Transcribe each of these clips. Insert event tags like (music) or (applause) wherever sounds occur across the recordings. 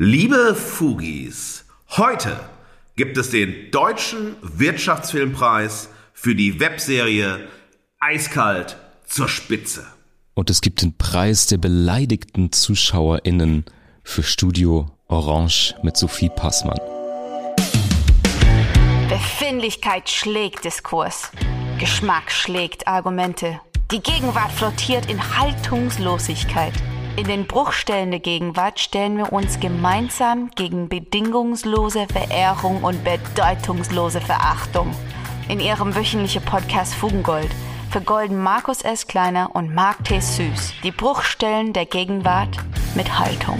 Liebe Fugis, heute gibt es den Deutschen Wirtschaftsfilmpreis für die Webserie Eiskalt zur Spitze. Und es gibt den Preis der beleidigten ZuschauerInnen für Studio Orange mit Sophie Passmann. Befindlichkeit schlägt Diskurs. Geschmack schlägt Argumente. Die Gegenwart flottiert in Haltungslosigkeit. In den Bruchstellen der Gegenwart stellen wir uns gemeinsam gegen bedingungslose Verehrung und bedeutungslose Verachtung. In ihrem wöchentlichen Podcast Fugengold vergolden Markus S. Kleiner und Mark T. Süß die Bruchstellen der Gegenwart mit Haltung.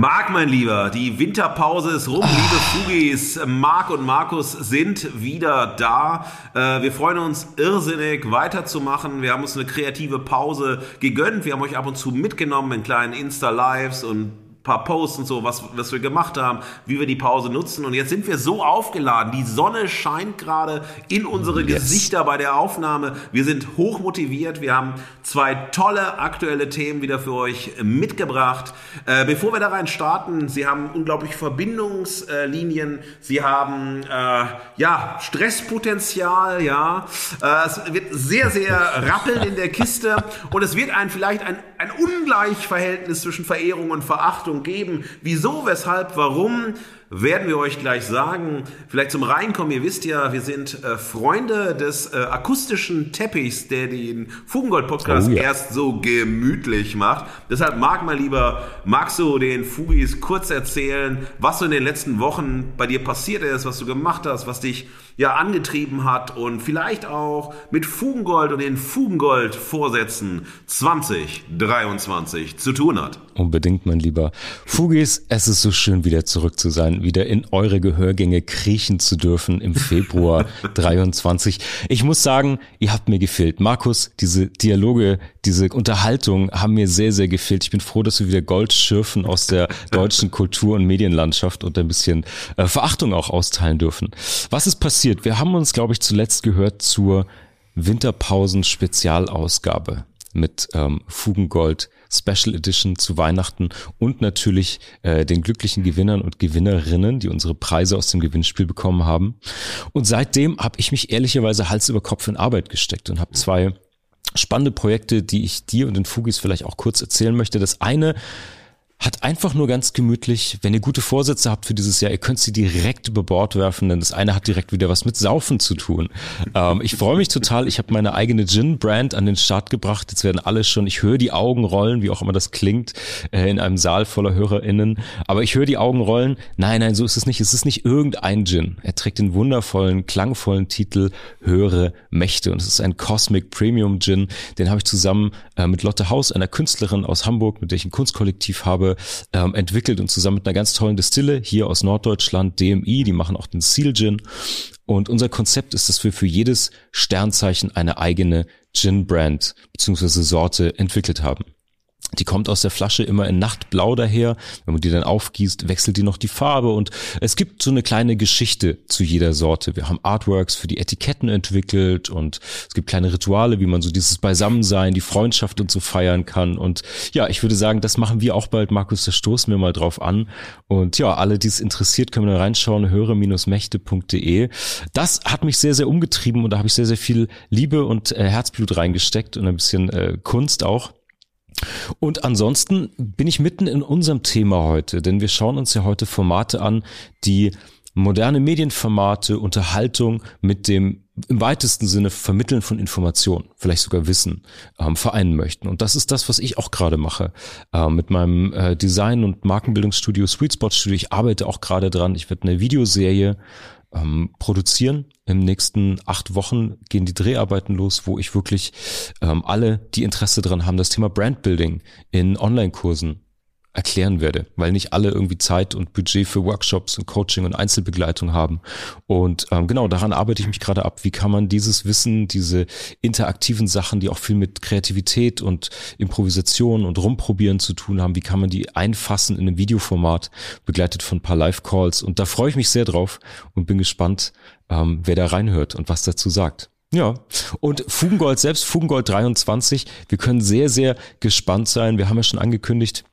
Marc, mein Lieber, die Winterpause ist rum. Liebe Fugis, Marc und Markus sind wieder da. Äh, wir freuen uns irrsinnig weiterzumachen. Wir haben uns eine kreative Pause gegönnt. Wir haben euch ab und zu mitgenommen in kleinen Insta-Lives und paar Posts und so, was, was wir gemacht haben, wie wir die Pause nutzen. Und jetzt sind wir so aufgeladen. Die Sonne scheint gerade in unsere yes. Gesichter bei der Aufnahme. Wir sind hoch motiviert. Wir haben zwei tolle aktuelle Themen wieder für euch mitgebracht. Äh, bevor wir da rein starten, Sie haben unglaublich Verbindungslinien. Sie haben äh, ja Stresspotenzial. Ja, äh, es wird sehr sehr rappeln in der Kiste und es wird ein vielleicht ein ein Ungleichverhältnis zwischen Verehrung und Verachtung Beobachtung geben. Wieso, weshalb, warum werden wir euch gleich sagen. Vielleicht zum Reinkommen. Ihr wisst ja, wir sind äh, Freunde des äh, akustischen Teppichs, der den Fugengold-Podcast oh, ja. erst so gemütlich macht. Deshalb mag mal lieber, magst du den Fugis kurz erzählen, was so in den letzten Wochen bei dir passiert ist, was du gemacht hast, was dich ja angetrieben hat und vielleicht auch mit Fugengold und den Fugengold-Vorsätzen 2023 zu tun hat. Unbedingt, mein Lieber. Fugis, es ist so schön, wieder zurück zu sein, wieder in eure Gehörgänge kriechen zu dürfen im (laughs) Februar 23. Ich muss sagen, ihr habt mir gefehlt. Markus, diese Dialoge, diese Unterhaltung haben mir sehr, sehr gefehlt. Ich bin froh, dass wir wieder Gold schürfen aus der deutschen (laughs) Kultur- und Medienlandschaft und ein bisschen äh, Verachtung auch austeilen dürfen. Was ist passiert? Wir haben uns, glaube ich, zuletzt gehört zur Winterpausen-Spezialausgabe mit ähm, Fugengold Special Edition zu Weihnachten und natürlich äh, den glücklichen Gewinnern und Gewinnerinnen, die unsere Preise aus dem Gewinnspiel bekommen haben. Und seitdem habe ich mich ehrlicherweise Hals über Kopf in Arbeit gesteckt und habe zwei spannende Projekte, die ich dir und den Fugis vielleicht auch kurz erzählen möchte. Das eine hat einfach nur ganz gemütlich, wenn ihr gute Vorsätze habt für dieses Jahr, ihr könnt sie direkt über Bord werfen, denn das eine hat direkt wieder was mit Saufen zu tun. Ähm, ich freue mich total, ich habe meine eigene Gin-Brand an den Start gebracht. Jetzt werden alle schon, ich höre die Augen rollen, wie auch immer das klingt, äh, in einem Saal voller HörerInnen. Aber ich höre die Augen rollen. Nein, nein, so ist es nicht. Es ist nicht irgendein Gin. Er trägt den wundervollen, klangvollen Titel Höhere Mächte. Und es ist ein Cosmic Premium Gin. Den habe ich zusammen äh, mit Lotte Haus, einer Künstlerin aus Hamburg, mit der ich ein Kunstkollektiv habe, ähm, entwickelt und zusammen mit einer ganz tollen Distille hier aus Norddeutschland, DMI, die machen auch den Seal Gin. Und unser Konzept ist, dass wir für jedes Sternzeichen eine eigene Gin-Brand bzw. Sorte entwickelt haben. Die kommt aus der Flasche immer in Nachtblau daher. Wenn man die dann aufgießt, wechselt die noch die Farbe und es gibt so eine kleine Geschichte zu jeder Sorte. Wir haben Artworks für die Etiketten entwickelt und es gibt kleine Rituale, wie man so dieses Beisammensein, die Freundschaft und so feiern kann. Und ja, ich würde sagen, das machen wir auch bald, Markus, da stoßen wir mal drauf an. Und ja, alle, die es interessiert, können da reinschauen, höre-mächte.de. Das hat mich sehr, sehr umgetrieben und da habe ich sehr, sehr viel Liebe und äh, Herzblut reingesteckt und ein bisschen äh, Kunst auch. Und ansonsten bin ich mitten in unserem Thema heute, denn wir schauen uns ja heute Formate an, die moderne Medienformate, Unterhaltung mit dem im weitesten Sinne Vermitteln von Informationen, vielleicht sogar Wissen, ähm, vereinen möchten. Und das ist das, was ich auch gerade mache äh, mit meinem äh, Design- und Markenbildungsstudio Sweet Spot Studio. Ich arbeite auch gerade dran. Ich werde eine Videoserie ähm, produzieren. Im nächsten acht Wochen gehen die Dreharbeiten los, wo ich wirklich ähm, alle, die Interesse daran haben, das Thema Brandbuilding in Online-Kursen erklären werde, weil nicht alle irgendwie Zeit und Budget für Workshops und Coaching und Einzelbegleitung haben. Und ähm, genau daran arbeite ich mich gerade ab. Wie kann man dieses Wissen, diese interaktiven Sachen, die auch viel mit Kreativität und Improvisation und Rumprobieren zu tun haben, wie kann man die einfassen in einem Videoformat, begleitet von ein paar Live-Calls. Und da freue ich mich sehr drauf und bin gespannt, ähm, wer da reinhört und was dazu sagt. Ja, und Fugengold selbst, Fugengold 23, wir können sehr, sehr gespannt sein. Wir haben ja schon angekündigt,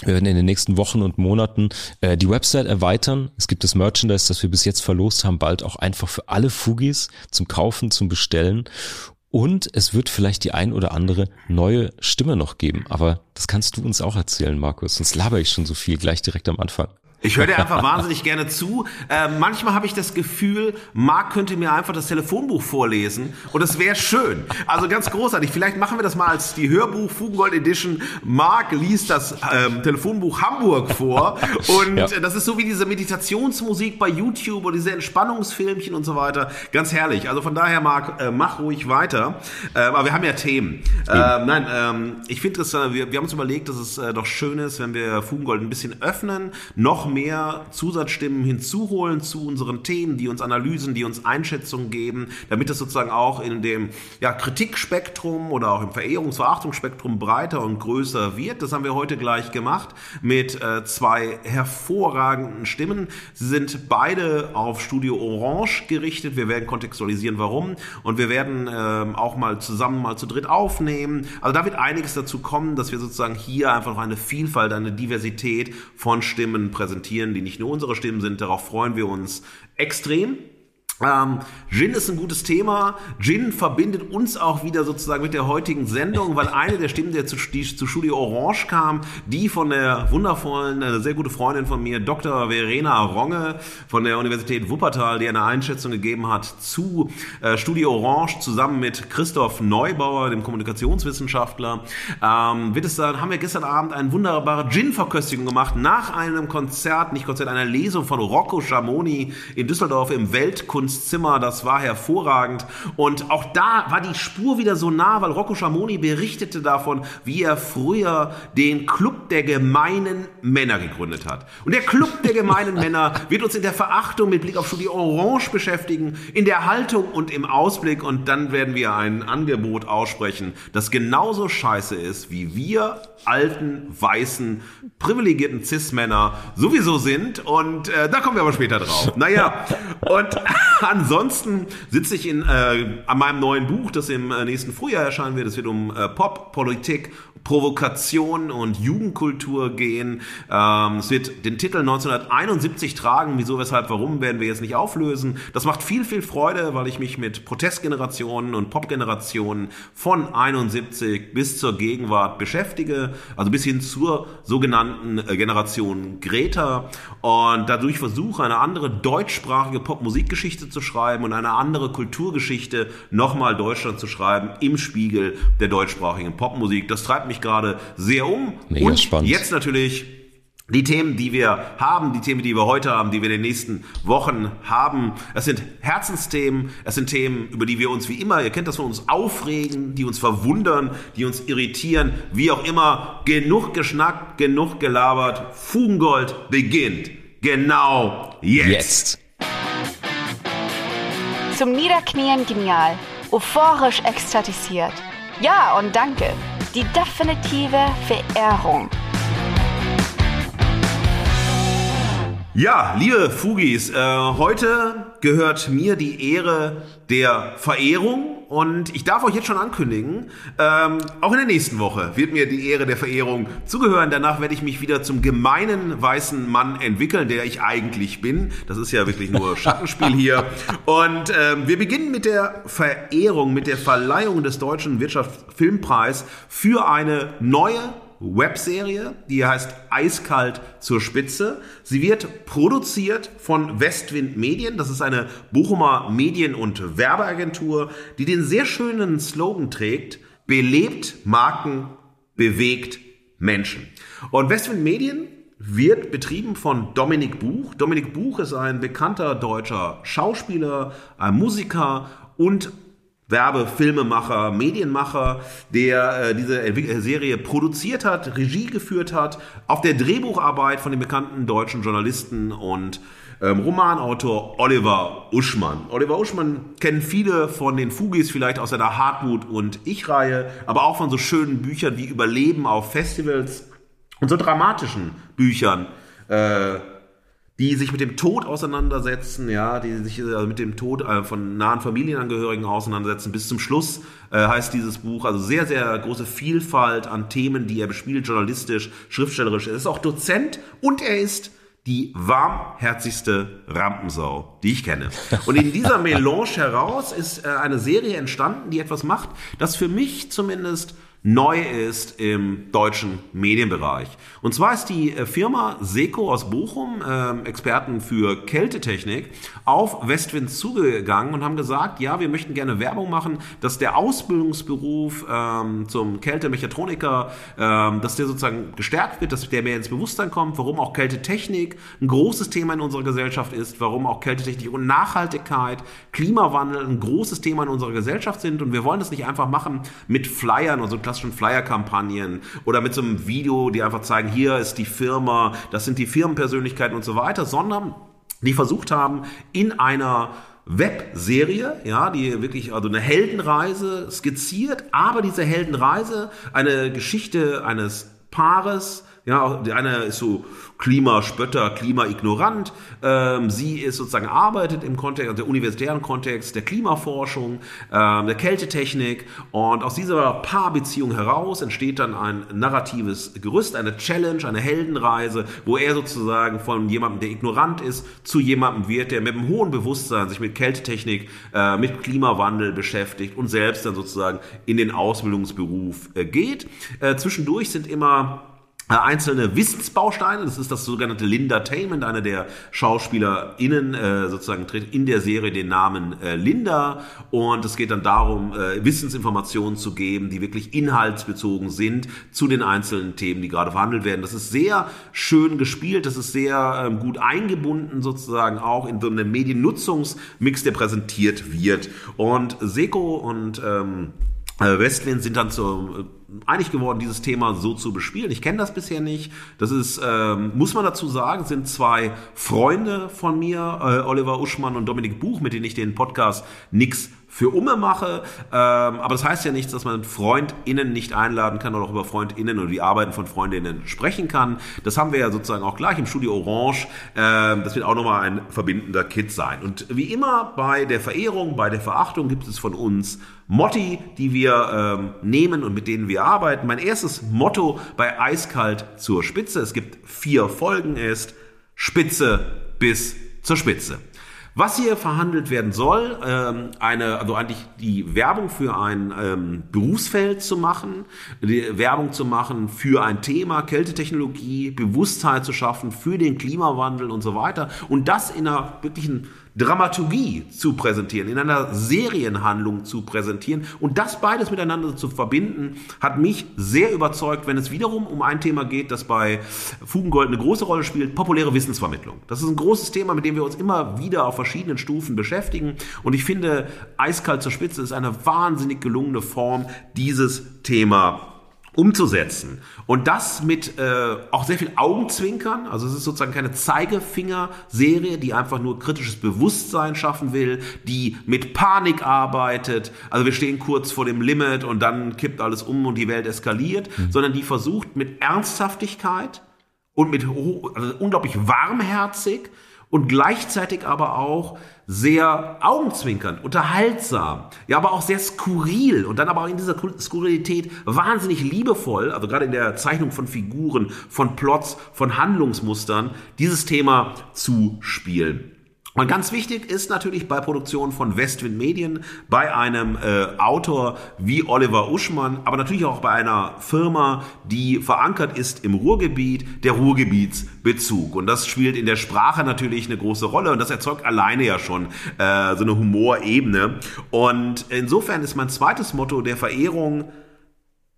wir werden in den nächsten Wochen und Monaten äh, die Website erweitern. Es gibt das Merchandise, das wir bis jetzt verlost haben, bald auch einfach für alle Fugis zum Kaufen, zum Bestellen. Und es wird vielleicht die ein oder andere neue Stimme noch geben. Aber das kannst du uns auch erzählen, Markus. Sonst laber ich schon so viel gleich direkt am Anfang. Ich höre dir einfach wahnsinnig gerne zu. Äh, manchmal habe ich das Gefühl, Marc könnte mir einfach das Telefonbuch vorlesen und es wäre schön. Also ganz großartig. Vielleicht machen wir das mal als die Hörbuch Fugengold Edition. Marc liest das ähm, Telefonbuch Hamburg vor und ja. das ist so wie diese Meditationsmusik bei YouTube oder diese Entspannungsfilmchen und so weiter. Ganz herrlich. Also von daher, Marc, äh, mach ruhig weiter. Äh, aber wir haben ja Themen. Äh, nein, ähm, ich finde es, äh, wir, wir haben uns überlegt, dass es äh, doch schön ist, wenn wir Fugengold ein bisschen öffnen, noch mehr Zusatzstimmen hinzuholen zu unseren Themen, die uns Analysen, die uns Einschätzungen geben, damit es sozusagen auch in dem ja, Kritikspektrum oder auch im Verehrungs-Verachtungsspektrum breiter und größer wird. Das haben wir heute gleich gemacht mit äh, zwei hervorragenden Stimmen. Sie sind beide auf Studio Orange gerichtet. Wir werden kontextualisieren, warum. Und wir werden äh, auch mal zusammen mal zu dritt aufnehmen. Also da wird einiges dazu kommen, dass wir sozusagen hier einfach noch eine Vielfalt, eine Diversität von Stimmen präsentieren präsentieren, die nicht nur unsere Stimmen sind. Darauf freuen wir uns extrem. Ähm, Gin ist ein gutes Thema. Gin verbindet uns auch wieder sozusagen mit der heutigen Sendung, weil eine der Stimmen, der zu, die zu Studio Orange kam, die von der wundervollen, eine sehr gute Freundin von mir, Dr. Verena Ronge von der Universität Wuppertal, die eine Einschätzung gegeben hat zu äh, Studio Orange zusammen mit Christoph Neubauer, dem Kommunikationswissenschaftler, ähm, wird es dann, haben wir gestern Abend eine wunderbare Gin-Verköstigung gemacht nach einem Konzert, nicht Konzert, einer Lesung von Rocco Schamoni in Düsseldorf im Weltkunst Zimmer, das war hervorragend. Und auch da war die Spur wieder so nah, weil Rocco Schamoni berichtete davon, wie er früher den Club der gemeinen Männer gegründet hat. Und der Club der gemeinen Männer wird uns in der Verachtung mit Blick auf Studio Orange beschäftigen, in der Haltung und im Ausblick. Und dann werden wir ein Angebot aussprechen, das genauso scheiße ist, wie wir alten, weißen, privilegierten Cis-Männer sowieso sind. Und äh, da kommen wir aber später drauf. Naja, und (laughs) ansonsten sitze ich in, äh, an meinem neuen Buch, das im äh, nächsten Frühjahr erscheinen wird. Es wird um äh, Pop, Politik, Provokation und Jugendkultur gehen. Ähm, es wird den Titel 1971 tragen. Wieso, weshalb, warum werden wir jetzt nicht auflösen. Das macht viel, viel Freude, weil ich mich mit Protestgenerationen und Popgenerationen von 71 bis zur Gegenwart beschäftige. Also bis hin zur sogenannten äh, Generation Greta. Und dadurch versuche, eine andere deutschsprachige Popmusikgeschichte zu schreiben und eine andere Kulturgeschichte nochmal Deutschland zu schreiben im Spiegel der deutschsprachigen Popmusik. Das treibt mich mich gerade sehr um. Mega und spannend. jetzt natürlich die Themen, die wir haben, die Themen, die wir heute haben, die wir in den nächsten Wochen haben, es sind Herzensthemen, es sind Themen, über die wir uns wie immer, ihr kennt das von uns, aufregen, die uns verwundern, die uns irritieren, wie auch immer. Genug geschnackt, genug gelabert. Fugengold beginnt. Genau jetzt. jetzt. Zum Niederknien genial, euphorisch ekstatisiert. Ja und danke die definitive Verehrung. Ja, liebe Fugis, äh, heute gehört mir die Ehre der Verehrung und ich darf euch jetzt schon ankündigen, ähm, auch in der nächsten Woche wird mir die Ehre der Verehrung zugehören. Danach werde ich mich wieder zum gemeinen weißen Mann entwickeln, der ich eigentlich bin. Das ist ja wirklich nur (laughs) Schattenspiel hier. Und ähm, wir beginnen mit der Verehrung, mit der Verleihung des Deutschen Wirtschaftsfilmpreis für eine neue Webserie, die heißt Eiskalt zur Spitze. Sie wird produziert von Westwind Medien. Das ist eine Bochumer Medien- und Werbeagentur, die den sehr schönen Slogan trägt, belebt Marken, bewegt Menschen. Und Westwind Medien wird betrieben von Dominik Buch. Dominik Buch ist ein bekannter deutscher Schauspieler, ein Musiker und Werbefilmemacher, Medienmacher, der äh, diese äh, Serie produziert hat, Regie geführt hat, auf der Drehbucharbeit von dem bekannten deutschen Journalisten und ähm, Romanautor Oliver Uschmann. Oliver Uschmann kennen viele von den Fugis vielleicht aus seiner Hartmut und Ich-Reihe, aber auch von so schönen Büchern wie Überleben auf Festivals und so dramatischen Büchern. Äh, die sich mit dem Tod auseinandersetzen, ja, die sich also mit dem Tod äh, von nahen Familienangehörigen auseinandersetzen. Bis zum Schluss äh, heißt dieses Buch, also sehr, sehr große Vielfalt an Themen, die er bespielt, journalistisch, schriftstellerisch. Er ist auch Dozent und er ist die warmherzigste Rampensau, die ich kenne. Und in dieser Melange heraus ist äh, eine Serie entstanden, die etwas macht, das für mich zumindest neu ist im deutschen Medienbereich. Und zwar ist die äh, Firma Seco aus Bochum, äh, Experten für Kältetechnik, auf Westwind zugegangen und haben gesagt, ja, wir möchten gerne Werbung machen, dass der Ausbildungsberuf ähm, zum Kältemechatroniker, ähm, dass der sozusagen gestärkt wird, dass der mehr ins Bewusstsein kommt, warum auch Kältetechnik ein großes Thema in unserer Gesellschaft ist, warum auch Kältetechnik und Nachhaltigkeit, Klimawandel ein großes Thema in unserer Gesellschaft sind. Und wir wollen das nicht einfach machen mit Flyern und so klassischen Flyer-Kampagnen oder mit so einem Video, die einfach zeigen, hier ist die Firma, das sind die Firmenpersönlichkeiten und so weiter, sondern die versucht haben, in einer Webserie, ja, die wirklich also eine Heldenreise skizziert, aber diese Heldenreise eine Geschichte eines Paares, ja, der eine ist so Klimaspötter, Klimaignorant. Ähm, sie ist sozusagen arbeitet im Kontext, also der universitären Kontext der Klimaforschung, ähm, der Kältetechnik. Und aus dieser Paarbeziehung heraus entsteht dann ein narratives Gerüst, eine Challenge, eine Heldenreise, wo er sozusagen von jemandem, der ignorant ist, zu jemandem wird, der mit einem hohen Bewusstsein sich mit Kältetechnik, äh, mit Klimawandel beschäftigt und selbst dann sozusagen in den Ausbildungsberuf äh, geht. Äh, zwischendurch sind immer einzelne Wissensbausteine. Das ist das sogenannte Linda-Tainment. Einer der SchauspielerInnen äh, sozusagen trägt in der Serie den Namen äh, Linda. Und es geht dann darum, äh, Wissensinformationen zu geben, die wirklich inhaltsbezogen sind zu den einzelnen Themen, die gerade verhandelt werden. Das ist sehr schön gespielt. Das ist sehr ähm, gut eingebunden sozusagen auch in so einen Mediennutzungsmix, der präsentiert wird. Und Seko und ähm, äh, Westwind sind dann so äh, einig geworden, dieses Thema so zu bespielen. Ich kenne das bisher nicht. Das ist, ähm, muss man dazu sagen, sind zwei Freunde von mir, äh, Oliver Uschmann und Dominik Buch, mit denen ich den Podcast Nix für Umme mache. Ähm, aber das heißt ja nichts, dass man FreundInnen nicht einladen kann oder auch über FreundInnen oder die Arbeiten von FreundInnen sprechen kann. Das haben wir ja sozusagen auch gleich im Studio Orange. Ähm, das wird auch nochmal ein verbindender Kit sein. Und wie immer bei der Verehrung, bei der Verachtung gibt es von uns Motti, die wir ähm, nehmen und mit denen wir arbeiten. Mein erstes Motto bei Eiskalt zur Spitze, es gibt vier Folgen, ist Spitze bis zur Spitze. Was hier verhandelt werden soll, ähm, eine, also eigentlich die Werbung für ein ähm, Berufsfeld zu machen, die Werbung zu machen für ein Thema, Kältetechnologie, Bewusstheit zu schaffen für den Klimawandel und so weiter. Und das in einer wirklichen Dramaturgie zu präsentieren, in einer Serienhandlung zu präsentieren und das beides miteinander zu verbinden, hat mich sehr überzeugt, wenn es wiederum um ein Thema geht, das bei Fugengold eine große Rolle spielt, populäre Wissensvermittlung. Das ist ein großes Thema, mit dem wir uns immer wieder auf verschiedenen Stufen beschäftigen und ich finde, eiskalt zur Spitze ist eine wahnsinnig gelungene Form, dieses Thema umzusetzen. Und das mit äh, auch sehr viel Augenzwinkern. Also es ist sozusagen keine Zeigefinger-Serie, die einfach nur kritisches Bewusstsein schaffen will, die mit Panik arbeitet. Also wir stehen kurz vor dem Limit und dann kippt alles um und die Welt eskaliert, mhm. sondern die versucht mit Ernsthaftigkeit und mit also unglaublich warmherzig und gleichzeitig aber auch sehr augenzwinkernd, unterhaltsam, ja, aber auch sehr skurril und dann aber auch in dieser Skurrilität wahnsinnig liebevoll, also gerade in der Zeichnung von Figuren, von Plots, von Handlungsmustern, dieses Thema zu spielen. Und ganz wichtig ist natürlich bei Produktion von Westwind Medien, bei einem äh, Autor wie Oliver Uschmann, aber natürlich auch bei einer Firma, die verankert ist im Ruhrgebiet, der Ruhrgebietsbezug. Und das spielt in der Sprache natürlich eine große Rolle und das erzeugt alleine ja schon äh, so eine Humorebene. Und insofern ist mein zweites Motto der Verehrung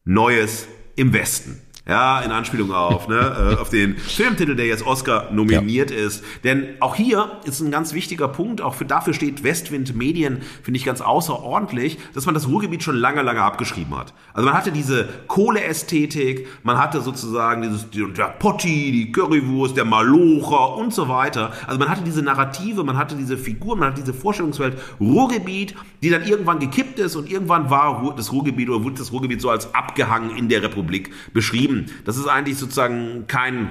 Neues im Westen. Ja, in Anspielung auf, ne, (laughs) äh, auf den Filmtitel, der jetzt Oscar nominiert ja. ist. Denn auch hier ist ein ganz wichtiger Punkt, auch für dafür steht Westwind Medien, finde ich ganz außerordentlich, dass man das Ruhrgebiet schon lange, lange abgeschrieben hat. Also man hatte diese Kohleästhetik, man hatte sozusagen dieses, der Potti, die Currywurst, der Malocher und so weiter. Also man hatte diese Narrative, man hatte diese Figuren, man hatte diese Vorstellungswelt Ruhrgebiet, die dann irgendwann gekippt ist und irgendwann war das Ruhrgebiet oder wurde das Ruhrgebiet so als abgehangen in der Republik beschrieben. Das ist eigentlich sozusagen kein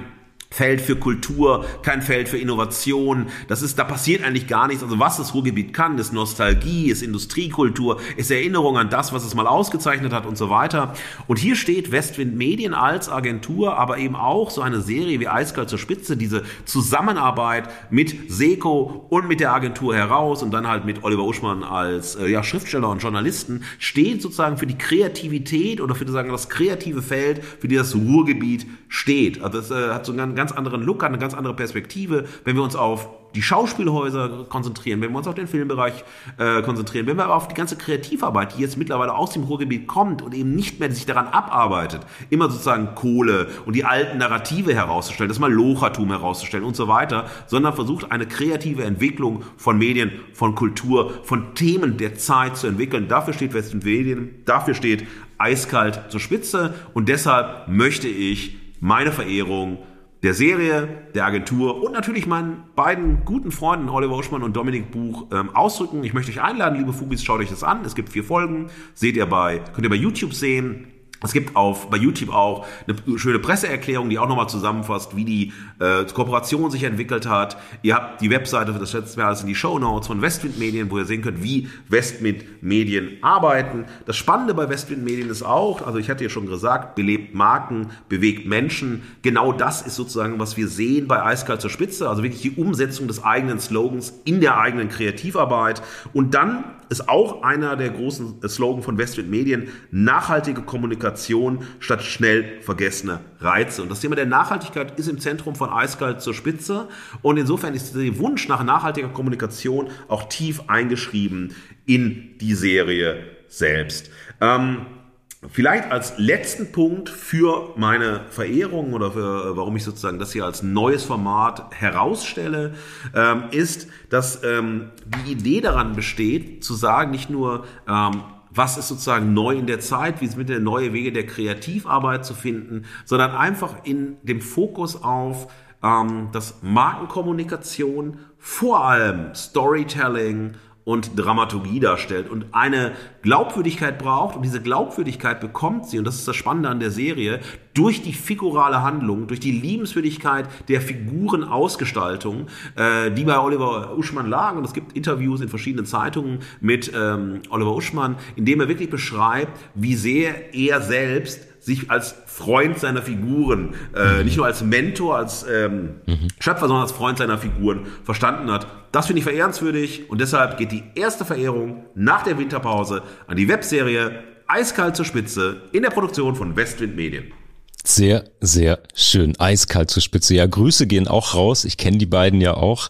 Feld für Kultur, kein Feld für Innovation. Das ist, da passiert eigentlich gar nichts. Also was das Ruhrgebiet kann, ist Nostalgie, ist Industriekultur, ist Erinnerung an das, was es mal ausgezeichnet hat und so weiter. Und hier steht Westwind Medien als Agentur, aber eben auch so eine Serie wie Eiskalt zur Spitze, diese Zusammenarbeit mit Seco und mit der Agentur heraus und dann halt mit Oliver Uschmann als äh, ja, Schriftsteller und Journalisten, steht sozusagen für die Kreativität oder für sagen, das kreative Feld, für die das Ruhrgebiet steht. Also das äh, hat so einen ganz anderen Look, eine ganz andere Perspektive, wenn wir uns auf die Schauspielhäuser konzentrieren, wenn wir uns auf den Filmbereich äh, konzentrieren, wenn wir aber auf die ganze Kreativarbeit, die jetzt mittlerweile aus dem Ruhrgebiet kommt und eben nicht mehr sich daran abarbeitet, immer sozusagen Kohle und die alten Narrative herauszustellen, das Malochertum herauszustellen und so weiter, sondern versucht eine kreative Entwicklung von Medien, von Kultur, von Themen der Zeit zu entwickeln. Dafür steht Western Medien, dafür steht eiskalt zur Spitze und deshalb möchte ich meine Verehrung der Serie, der Agentur und natürlich meinen beiden guten Freunden Oliver Uschmann und Dominik Buch ähm, ausdrücken. Ich möchte euch einladen, liebe Fugis, schaut euch das an. Es gibt vier Folgen, seht ihr bei, könnt ihr bei YouTube sehen. Es gibt auf, bei YouTube auch eine schöne Presseerklärung, die auch nochmal zusammenfasst, wie die äh, Kooperation sich entwickelt hat. Ihr habt die Webseite, das setzen wir alles in die Show Notes von Westwind Medien, wo ihr sehen könnt, wie Westwind Medien arbeiten. Das Spannende bei Westwind Medien ist auch, also ich hatte ja schon gesagt, belebt Marken, bewegt Menschen. Genau das ist sozusagen, was wir sehen bei Eiskalt zur Spitze, also wirklich die Umsetzung des eigenen Slogans in der eigenen Kreativarbeit. Und dann ist auch einer der großen Slogan von Westwind Medien, nachhaltige Kommunikation statt schnell vergessene Reize. Und das Thema der Nachhaltigkeit ist im Zentrum von Eiskalt zur Spitze. Und insofern ist der Wunsch nach nachhaltiger Kommunikation auch tief eingeschrieben in die Serie selbst. Ähm, Vielleicht als letzten Punkt für meine Verehrung oder für, warum ich sozusagen das hier als neues Format herausstelle, ähm, ist, dass ähm, die Idee daran besteht, zu sagen, nicht nur, ähm, was ist sozusagen neu in der Zeit, wie sind neue Wege der Kreativarbeit zu finden, sondern einfach in dem Fokus auf ähm, dass Markenkommunikation, vor allem Storytelling, und Dramaturgie darstellt und eine Glaubwürdigkeit braucht und diese Glaubwürdigkeit bekommt sie, und das ist das Spannende an der Serie, durch die figurale Handlung, durch die Liebenswürdigkeit der Figurenausgestaltung, äh, die bei Oliver Uschmann lagen. Und es gibt Interviews in verschiedenen Zeitungen mit ähm, Oliver Uschmann, in dem er wirklich beschreibt, wie sehr er selbst sich als Freund seiner Figuren, äh, mhm. nicht nur als Mentor, als ähm, mhm. Schöpfer, sondern als Freund seiner Figuren verstanden hat. Das finde ich verehrenswürdig und deshalb geht die erste Verehrung nach der Winterpause an die Webserie Eiskalt zur Spitze in der Produktion von Westwind Medien. Sehr, sehr schön. Eiskalt zur Spitze. Ja, Grüße gehen auch raus. Ich kenne die beiden ja auch.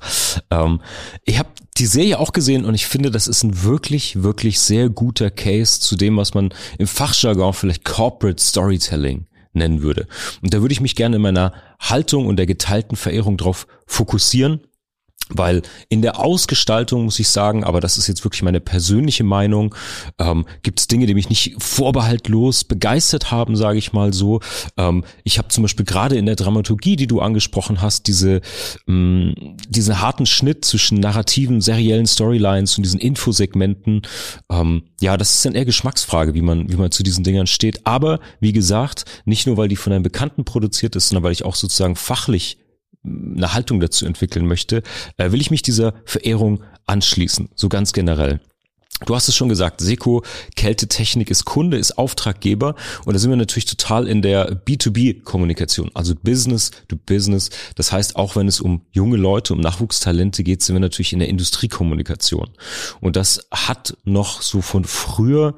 Ähm, ich habe die Serie auch gesehen und ich finde, das ist ein wirklich, wirklich sehr guter Case zu dem, was man im Fachjargon vielleicht Corporate Storytelling nennen würde. Und da würde ich mich gerne in meiner Haltung und der geteilten Verehrung drauf fokussieren weil in der Ausgestaltung muss ich sagen, aber das ist jetzt wirklich meine persönliche Meinung, ähm, gibt es Dinge, die mich nicht vorbehaltlos begeistert haben, sage ich mal so. Ähm, ich habe zum Beispiel gerade in der Dramaturgie, die du angesprochen hast, diese mh, mm, diesen harten Schnitt zwischen narrativen, seriellen Storylines und diesen Infosegmenten. Ähm, ja, das ist dann eher Geschmacksfrage, wie man wie man zu diesen Dingern steht. Aber wie gesagt, nicht nur weil die von einem Bekannten produziert ist, sondern weil ich auch sozusagen fachlich eine Haltung dazu entwickeln möchte, äh, will ich mich dieser Verehrung anschließen, so ganz generell. Du hast es schon gesagt, Seco, Kältetechnik ist Kunde, ist Auftraggeber und da sind wir natürlich total in der B2B-Kommunikation, also Business to Business. Das heißt, auch wenn es um junge Leute, um Nachwuchstalente geht, sind wir natürlich in der Industriekommunikation. Und das hat noch so von früher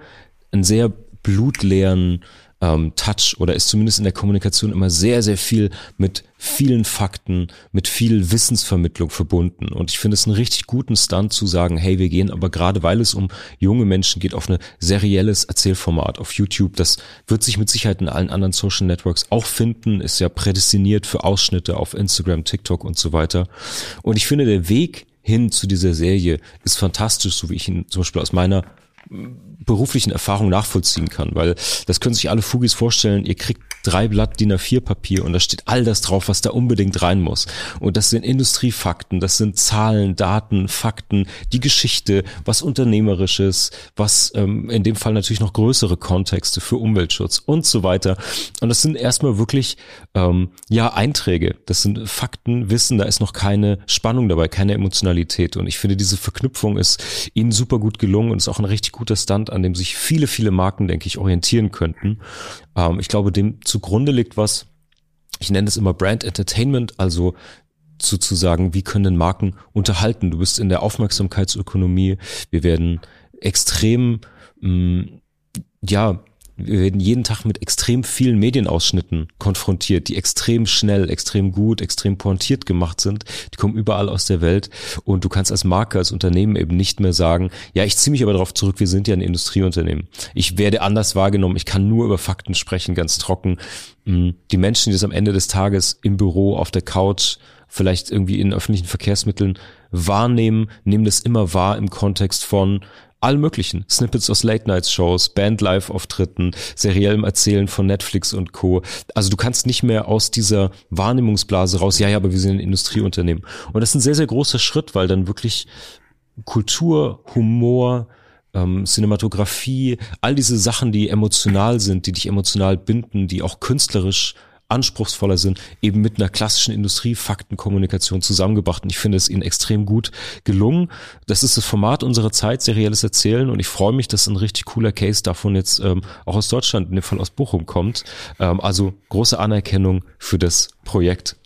einen sehr blutleeren ähm, Touch oder ist zumindest in der Kommunikation immer sehr, sehr viel mit vielen Fakten, mit viel Wissensvermittlung verbunden. Und ich finde es einen richtig guten Stunt zu sagen, hey, wir gehen aber gerade, weil es um junge Menschen geht, auf ein serielles Erzählformat auf YouTube. Das wird sich mit Sicherheit in allen anderen Social Networks auch finden, ist ja prädestiniert für Ausschnitte auf Instagram, TikTok und so weiter. Und ich finde, der Weg hin zu dieser Serie ist fantastisch, so wie ich ihn zum Beispiel aus meiner beruflichen Erfahrung nachvollziehen kann, weil das können sich alle Fugis vorstellen, ihr kriegt drei Blatt DIN A4 Papier und da steht all das drauf, was da unbedingt rein muss. Und das sind Industriefakten, das sind Zahlen, Daten, Fakten, die Geschichte, was Unternehmerisches, was ähm, in dem Fall natürlich noch größere Kontexte für Umweltschutz und so weiter. Und das sind erstmal wirklich ähm, ja Einträge, das sind Fakten, Wissen, da ist noch keine Spannung dabei, keine Emotionalität. Und ich finde, diese Verknüpfung ist ihnen super gut gelungen und ist auch ein richtig guter Stand, an dem sich viele, viele Marken, denke ich, orientieren könnten. Ähm, ich glaube, dem zugrunde liegt was, ich nenne es immer Brand Entertainment, also sozusagen, wie können Marken unterhalten? Du bist in der Aufmerksamkeitsökonomie. Wir werden extrem, mh, mm, ja, wir werden jeden Tag mit extrem vielen Medienausschnitten konfrontiert, die extrem schnell, extrem gut, extrem pointiert gemacht sind. Die kommen überall aus der Welt und du kannst als Marke, als Unternehmen eben nicht mehr sagen, ja, ich ziehe mich aber darauf zurück, wir sind ja ein Industrieunternehmen. Ich werde anders wahrgenommen, ich kann nur über Fakten sprechen, ganz trocken. Mm, die Menschen, die das am Ende des Tages im Büro, auf der Couch, vielleicht irgendwie in öffentlichen Verkehrsmitteln wahrnehmen, nehmen das immer wahr im Kontext von allen möglichen Snippets aus Late-Night-Shows, Band-Live-Auftritten, seriellem Erzählen von Netflix und Co. Also du kannst nicht mehr aus dieser Wahrnehmungsblase raus, ja, ja, aber wir sind ein Industrieunternehmen. Und das ist ein sehr, sehr großer Schritt, weil dann wirklich Kultur, Humor, ähm, Cinematografie, all diese Sachen, die emotional sind, die dich emotional binden, die auch künstlerisch anspruchsvoller sind, eben mit einer klassischen Industriefaktenkommunikation zusammengebracht. Und ich finde es ihnen extrem gut gelungen. Das ist das Format unserer Zeit, serielles Erzählen. Und ich freue mich, dass ein richtig cooler Case davon jetzt ähm, auch aus Deutschland, in dem Fall aus Bochum kommt. Ähm, also große Anerkennung für das Projekt.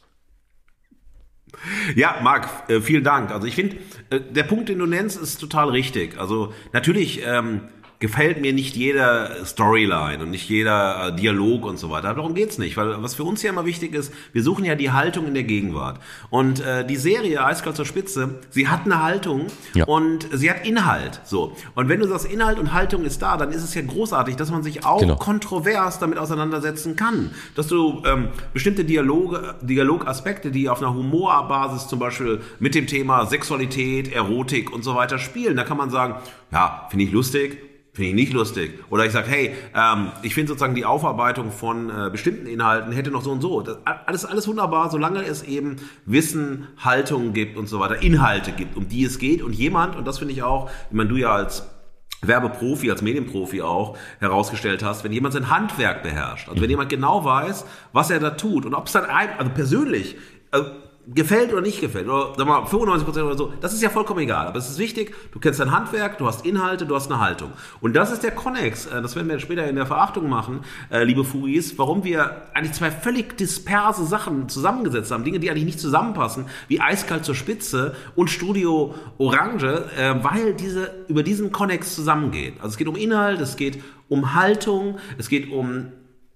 Ja, Marc, äh, vielen Dank. Also ich finde, äh, der Punkt, den du nennst, ist total richtig. Also natürlich ähm, gefällt mir nicht jeder Storyline und nicht jeder äh, Dialog und so weiter. Darum geht's nicht, weil was für uns ja immer wichtig ist, wir suchen ja die Haltung in der Gegenwart. Und äh, die Serie Eiskalt zur Spitze, sie hat eine Haltung ja. und sie hat Inhalt. So. Und wenn du sagst, Inhalt und Haltung ist da, dann ist es ja großartig, dass man sich auch genau. kontrovers damit auseinandersetzen kann. Dass du ähm, bestimmte Dialoge, Dialogaspekte, die auf einer Humorbasis zum Beispiel mit dem Thema Sexualität, Erotik und so weiter spielen, da kann man sagen, ja, finde ich lustig, Finde ich nicht lustig. Oder ich sage, hey, ähm, ich finde sozusagen die Aufarbeitung von äh, bestimmten Inhalten hätte noch so und so. Das, alles, alles wunderbar, solange es eben Wissen, Haltung gibt und so weiter, Inhalte gibt, um die es geht. Und jemand, und das finde ich auch, ich meine, du ja als Werbeprofi, als Medienprofi auch herausgestellt hast, wenn jemand sein Handwerk beherrscht, also wenn mhm. jemand genau weiß, was er da tut und ob es dann ein, also persönlich, also gefällt oder nicht gefällt, oder sag mal 95% oder so, das ist ja vollkommen egal. Aber es ist wichtig, du kennst dein Handwerk, du hast Inhalte, du hast eine Haltung. Und das ist der Connex, äh, das werden wir später in der Verachtung machen, äh, liebe Fugis, warum wir eigentlich zwei völlig disperse Sachen zusammengesetzt haben, Dinge, die eigentlich nicht zusammenpassen, wie Eiskalt zur Spitze und Studio Orange, äh, weil diese über diesen Connex zusammengeht. Also es geht um Inhalt, es geht um Haltung, es geht um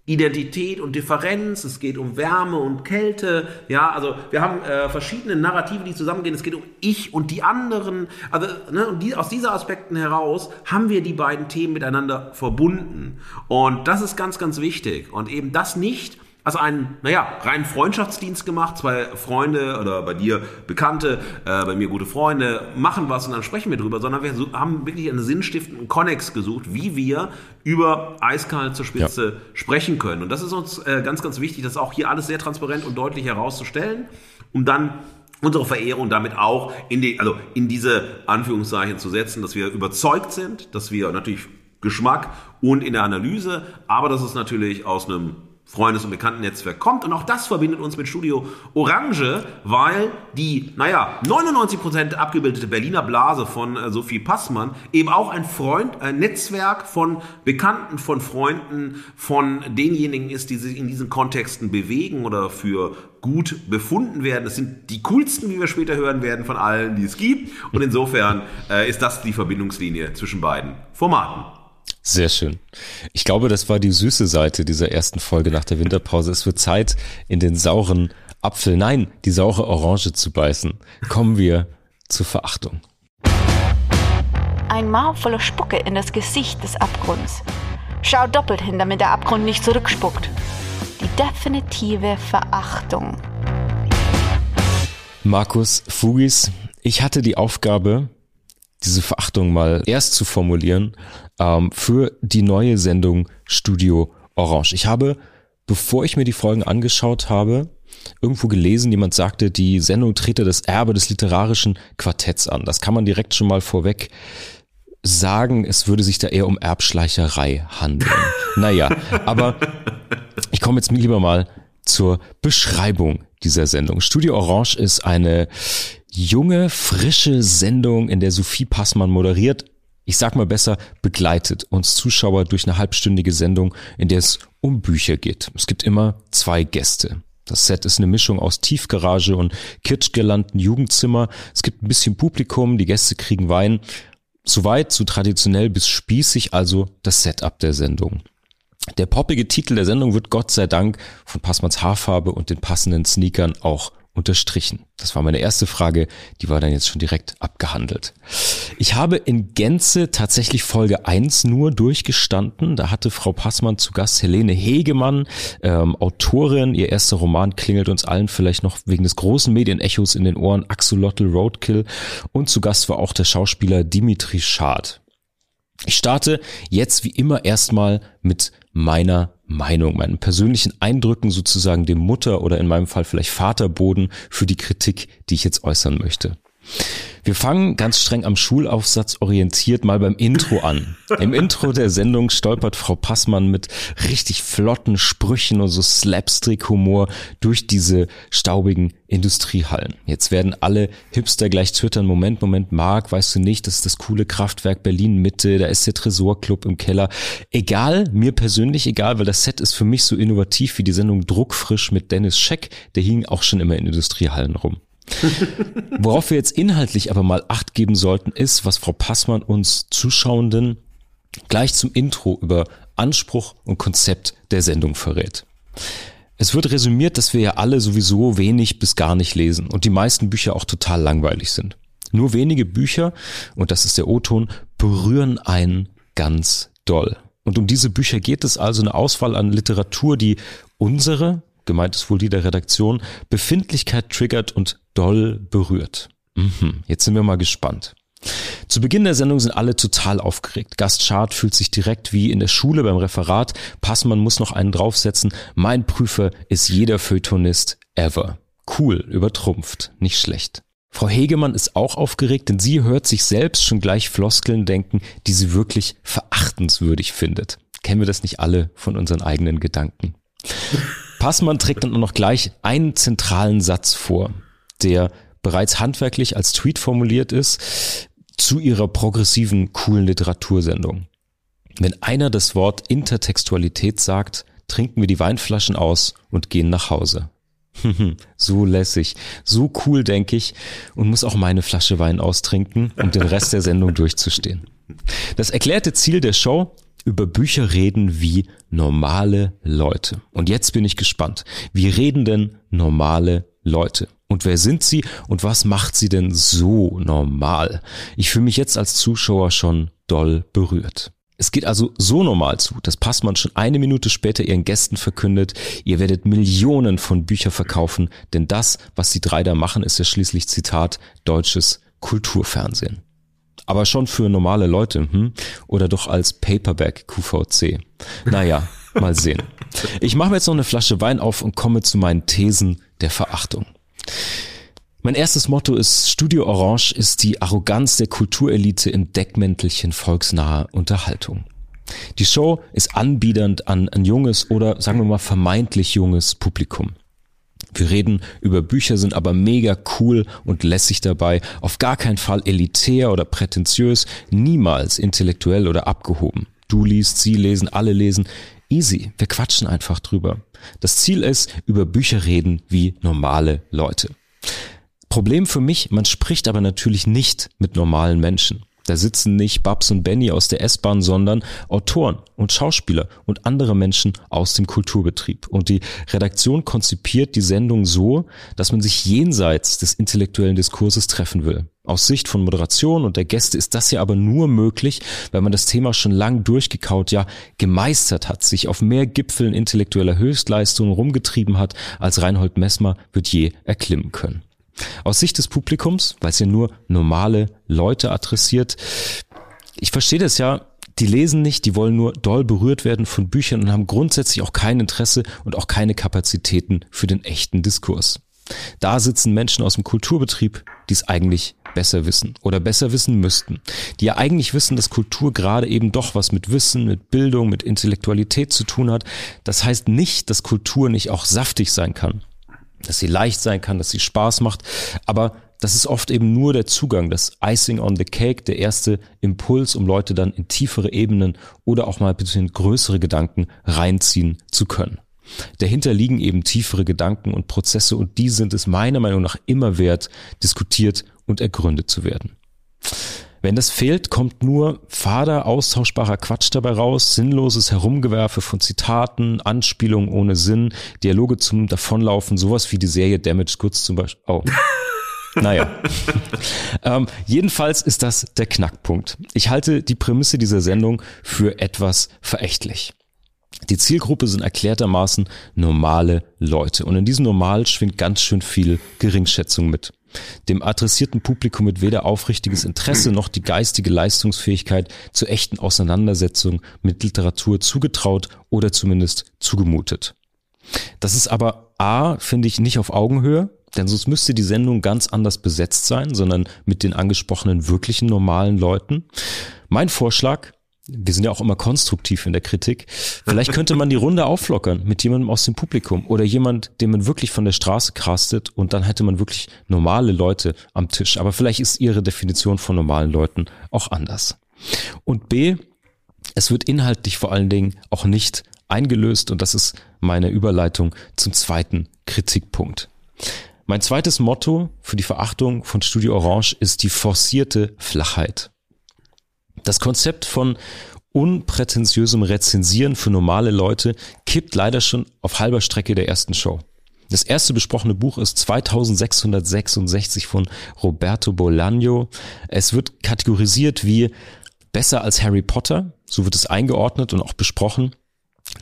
Identität und Differenz, es geht um Wärme und Kälte, ja, also wir haben äh, verschiedene Narrative, die zusammengehen, es geht um ich und die anderen, also ne, und die, aus diesen Aspekten heraus haben wir die beiden Themen miteinander verbunden. Und das ist ganz, ganz wichtig. Und eben das nicht also einen, naja, reinen Freundschaftsdienst gemacht. Zwei Freunde oder bei dir Bekannte, äh, bei mir gute Freunde machen was und dann sprechen wir drüber, sondern wir haben wirklich einen sinnstiftenden Konnex gesucht, wie wir über Eiskalt zur Spitze ja. sprechen können. Und das ist uns äh, ganz, ganz wichtig, das auch hier alles sehr transparent und deutlich herauszustellen, um dann unsere Verehrung damit auch in die, also in diese Anführungszeichen zu setzen, dass wir überzeugt sind, dass wir natürlich Geschmack und in der Analyse, aber dass es natürlich aus einem Freundes- und Bekanntennetzwerk kommt. Und auch das verbindet uns mit Studio Orange, weil die, naja, 99% abgebildete Berliner Blase von äh, Sophie Passmann eben auch ein Freund, ein Netzwerk von Bekannten, von Freunden, von denjenigen ist, die sich in diesen Kontexten bewegen oder für gut befunden werden. Das sind die coolsten, wie wir später hören werden, von allen, die es gibt. Und insofern äh, ist das die Verbindungslinie zwischen beiden Formaten. Sehr schön. Ich glaube, das war die süße Seite dieser ersten Folge nach der Winterpause. Es wird Zeit, in den sauren Apfel, nein, die saure Orange zu beißen. Kommen wir zur Verachtung. Ein Maul voller Spucke in das Gesicht des Abgrunds. Schau doppelt hin, damit der Abgrund nicht zurückspuckt. Die definitive Verachtung. Markus Fugis, ich hatte die Aufgabe, diese Verachtung mal erst zu formulieren, ähm, für die neue Sendung Studio Orange. Ich habe, bevor ich mir die Folgen angeschaut habe, irgendwo gelesen, jemand sagte, die Sendung trete das Erbe des literarischen Quartetts an. Das kann man direkt schon mal vorweg sagen, es würde sich da eher um Erbschleicherei handeln. (laughs) naja, aber ich komme jetzt lieber mal zur Beschreibung dieser Sendung. Studio Orange ist eine junge, frische Sendung, in der Sophie Passmann moderiert. Ich sag mal besser, begleitet uns Zuschauer durch eine halbstündige Sendung, in der es um Bücher geht. Es gibt immer zwei Gäste. Das Set ist eine Mischung aus Tiefgarage und kitschgelanden Jugendzimmer. Es gibt ein bisschen Publikum, die Gäste kriegen Wein. Soweit, so traditionell bis spießig also das Setup der Sendung. Der poppige Titel der Sendung wird Gott sei Dank von Passmanns Haarfarbe und den passenden Sneakern auch unterstrichen? Das war meine erste Frage, die war dann jetzt schon direkt abgehandelt. Ich habe in Gänze tatsächlich Folge 1 nur durchgestanden. Da hatte Frau Passmann zu Gast Helene Hegemann, ähm, Autorin. Ihr erster Roman klingelt uns allen vielleicht noch wegen des großen Medienechos in den Ohren, Axolotl Roadkill. Und zu Gast war auch der Schauspieler Dimitri Schad. Ich starte jetzt wie immer erstmal mit meiner Meinung, meinen persönlichen Eindrücken sozusagen dem Mutter oder in meinem Fall vielleicht Vaterboden für die Kritik, die ich jetzt äußern möchte. Wir fangen ganz streng am Schulaufsatz orientiert mal beim Intro an. Im Intro der Sendung stolpert Frau Passmann mit richtig flotten Sprüchen und so Slapstick-Humor durch diese staubigen Industriehallen. Jetzt werden alle Hipster gleich twittern, Moment, Moment, Marc, weißt du nicht, das ist das coole Kraftwerk Berlin Mitte, da ist der Tresorclub im Keller. Egal, mir persönlich egal, weil das Set ist für mich so innovativ wie die Sendung Druckfrisch mit Dennis Scheck, der hing auch schon immer in Industriehallen rum. (laughs) Worauf wir jetzt inhaltlich aber mal Acht geben sollten, ist, was Frau Passmann uns Zuschauenden gleich zum Intro über Anspruch und Konzept der Sendung verrät. Es wird resümiert, dass wir ja alle sowieso wenig bis gar nicht lesen und die meisten Bücher auch total langweilig sind. Nur wenige Bücher, und das ist der O-Ton, berühren einen ganz doll. Und um diese Bücher geht es also eine Auswahl an Literatur, die unsere, gemeint ist wohl die der Redaktion, Befindlichkeit triggert und doll berührt. Mhm, jetzt sind wir mal gespannt. Zu Beginn der Sendung sind alle total aufgeregt. Gast Schad fühlt sich direkt wie in der Schule beim Referat. Passmann muss noch einen draufsetzen. Mein Prüfer ist jeder Feuilletonist ever. Cool, übertrumpft, nicht schlecht. Frau Hegemann ist auch aufgeregt, denn sie hört sich selbst schon gleich Floskeln denken, die sie wirklich verachtenswürdig findet. Kennen wir das nicht alle von unseren eigenen Gedanken? Passmann trägt dann noch gleich einen zentralen Satz vor, der bereits handwerklich als Tweet formuliert ist, zu ihrer progressiven, coolen Literatursendung. Wenn einer das Wort Intertextualität sagt, trinken wir die Weinflaschen aus und gehen nach Hause. (laughs) so lässig, so cool, denke ich, und muss auch meine Flasche Wein austrinken, um den Rest der Sendung durchzustehen. Das erklärte Ziel der Show, über Bücher reden wie normale Leute. Und jetzt bin ich gespannt. Wie reden denn normale Leute? Und wer sind sie und was macht sie denn so normal? Ich fühle mich jetzt als Zuschauer schon doll berührt. Es geht also so normal zu, dass Passmann schon eine Minute später ihren Gästen verkündet, ihr werdet Millionen von Büchern verkaufen, denn das, was die drei da machen, ist ja schließlich Zitat deutsches Kulturfernsehen aber schon für normale Leute, hm? Oder doch als Paperback QVC. Naja, (laughs) mal sehen. Ich mache mir jetzt noch eine Flasche Wein auf und komme zu meinen Thesen der Verachtung. Mein erstes Motto ist, Studio Orange ist die Arroganz der Kulturelite im Deckmäntelchen volksnaher Unterhaltung. Die Show ist anbiedernd an ein junges oder sagen wir mal vermeintlich junges Publikum. Wir reden über Bücher, sind aber mega cool und lässig dabei, auf gar keinen Fall elitär oder prätentiös, niemals intellektuell oder abgehoben. Du liest, sie lesen, alle lesen. Easy, wir quatschen einfach drüber. Das Ziel ist, über Bücher reden wie normale Leute. Problem für mich, man spricht aber natürlich nicht mit normalen Menschen. Da sitzen nicht Babs und Benny aus der S-Bahn, sondern Autoren und Schauspieler und andere Menschen aus dem Kulturbetrieb. Und die Redaktion konzipiert die Sendung so, dass man sich jenseits des intellektuellen Diskurses treffen will. Aus Sicht von Moderation und der Gäste ist das ja aber nur möglich, weil man das Thema schon lang durchgekaut, ja gemeistert hat, sich auf mehr Gipfeln intellektueller Höchstleistungen rumgetrieben hat, als Reinhold Messmer wird je erklimmen können. Aus Sicht des Publikums, weil es ja nur normale Leute adressiert, ich verstehe das ja, die lesen nicht, die wollen nur doll berührt werden von Büchern und haben grundsätzlich auch kein Interesse und auch keine Kapazitäten für den echten Diskurs. Da sitzen Menschen aus dem Kulturbetrieb, die es eigentlich besser wissen oder besser wissen müssten, die ja eigentlich wissen, dass Kultur gerade eben doch was mit Wissen, mit Bildung, mit Intellektualität zu tun hat. Das heißt nicht, dass Kultur nicht auch saftig sein kann, dass sie leicht sein kann, dass sie Spaß macht, aber das ist oft eben nur der Zugang, das Icing on the Cake, der erste Impuls, um Leute dann in tiefere Ebenen oder auch mal ein bisschen größere Gedanken reinziehen zu können. Dahinter liegen eben tiefere Gedanken und Prozesse und die sind es meiner Meinung nach immer wert, diskutiert und ergründet zu werden. Wenn das fehlt, kommt nur fader, austauschbarer Quatsch dabei raus, sinnloses Herumgewerfe von Zitaten, Anspielungen ohne Sinn, Dialoge zum Davonlaufen, sowas wie die Serie Damage Goods zum Beispiel. Oh. (laughs) Naja. ähm, jedenfalls ist das der Knackpunkt. Ich halte die Prämisse dieser Sendung für etwas verächtlich. Die Zielgruppe sind erklärtermaßen normale Leute. Und in diesem Normal schwingt ganz schön viel Geringschätzung mit. Dem adressierten Publikum wird weder aufrichtiges Interesse noch die geistige Leistungsfähigkeit zur echten Auseinandersetzung mit Literatur zugetraut oder zumindest zugemutet. Das ist aber A, finde ich, nicht auf Augenhöhe, denn sonst müsste die Sendung ganz anders besetzt sein, sondern mit den angesprochenen wirklichen normalen Leuten. Mein Vorschlag, wir sind ja auch immer konstruktiv in der Kritik. Vielleicht könnte man die Runde auflockern mit jemandem aus dem Publikum oder jemand, den man wirklich von der Straße castet und dann hätte man wirklich normale Leute am Tisch. Aber vielleicht ist Ihre Definition von normalen Leuten auch anders. Und B, es wird inhaltlich vor allen Dingen auch nicht eingelöst und das ist meine Überleitung zum zweiten Kritikpunkt. Mein zweites Motto für die Verachtung von Studio Orange ist die forcierte Flachheit. Das Konzept von unprätentiösem Rezensieren für normale Leute kippt leider schon auf halber Strecke der ersten Show. Das erste besprochene Buch ist 2666 von Roberto Bolaño. Es wird kategorisiert wie besser als Harry Potter, so wird es eingeordnet und auch besprochen.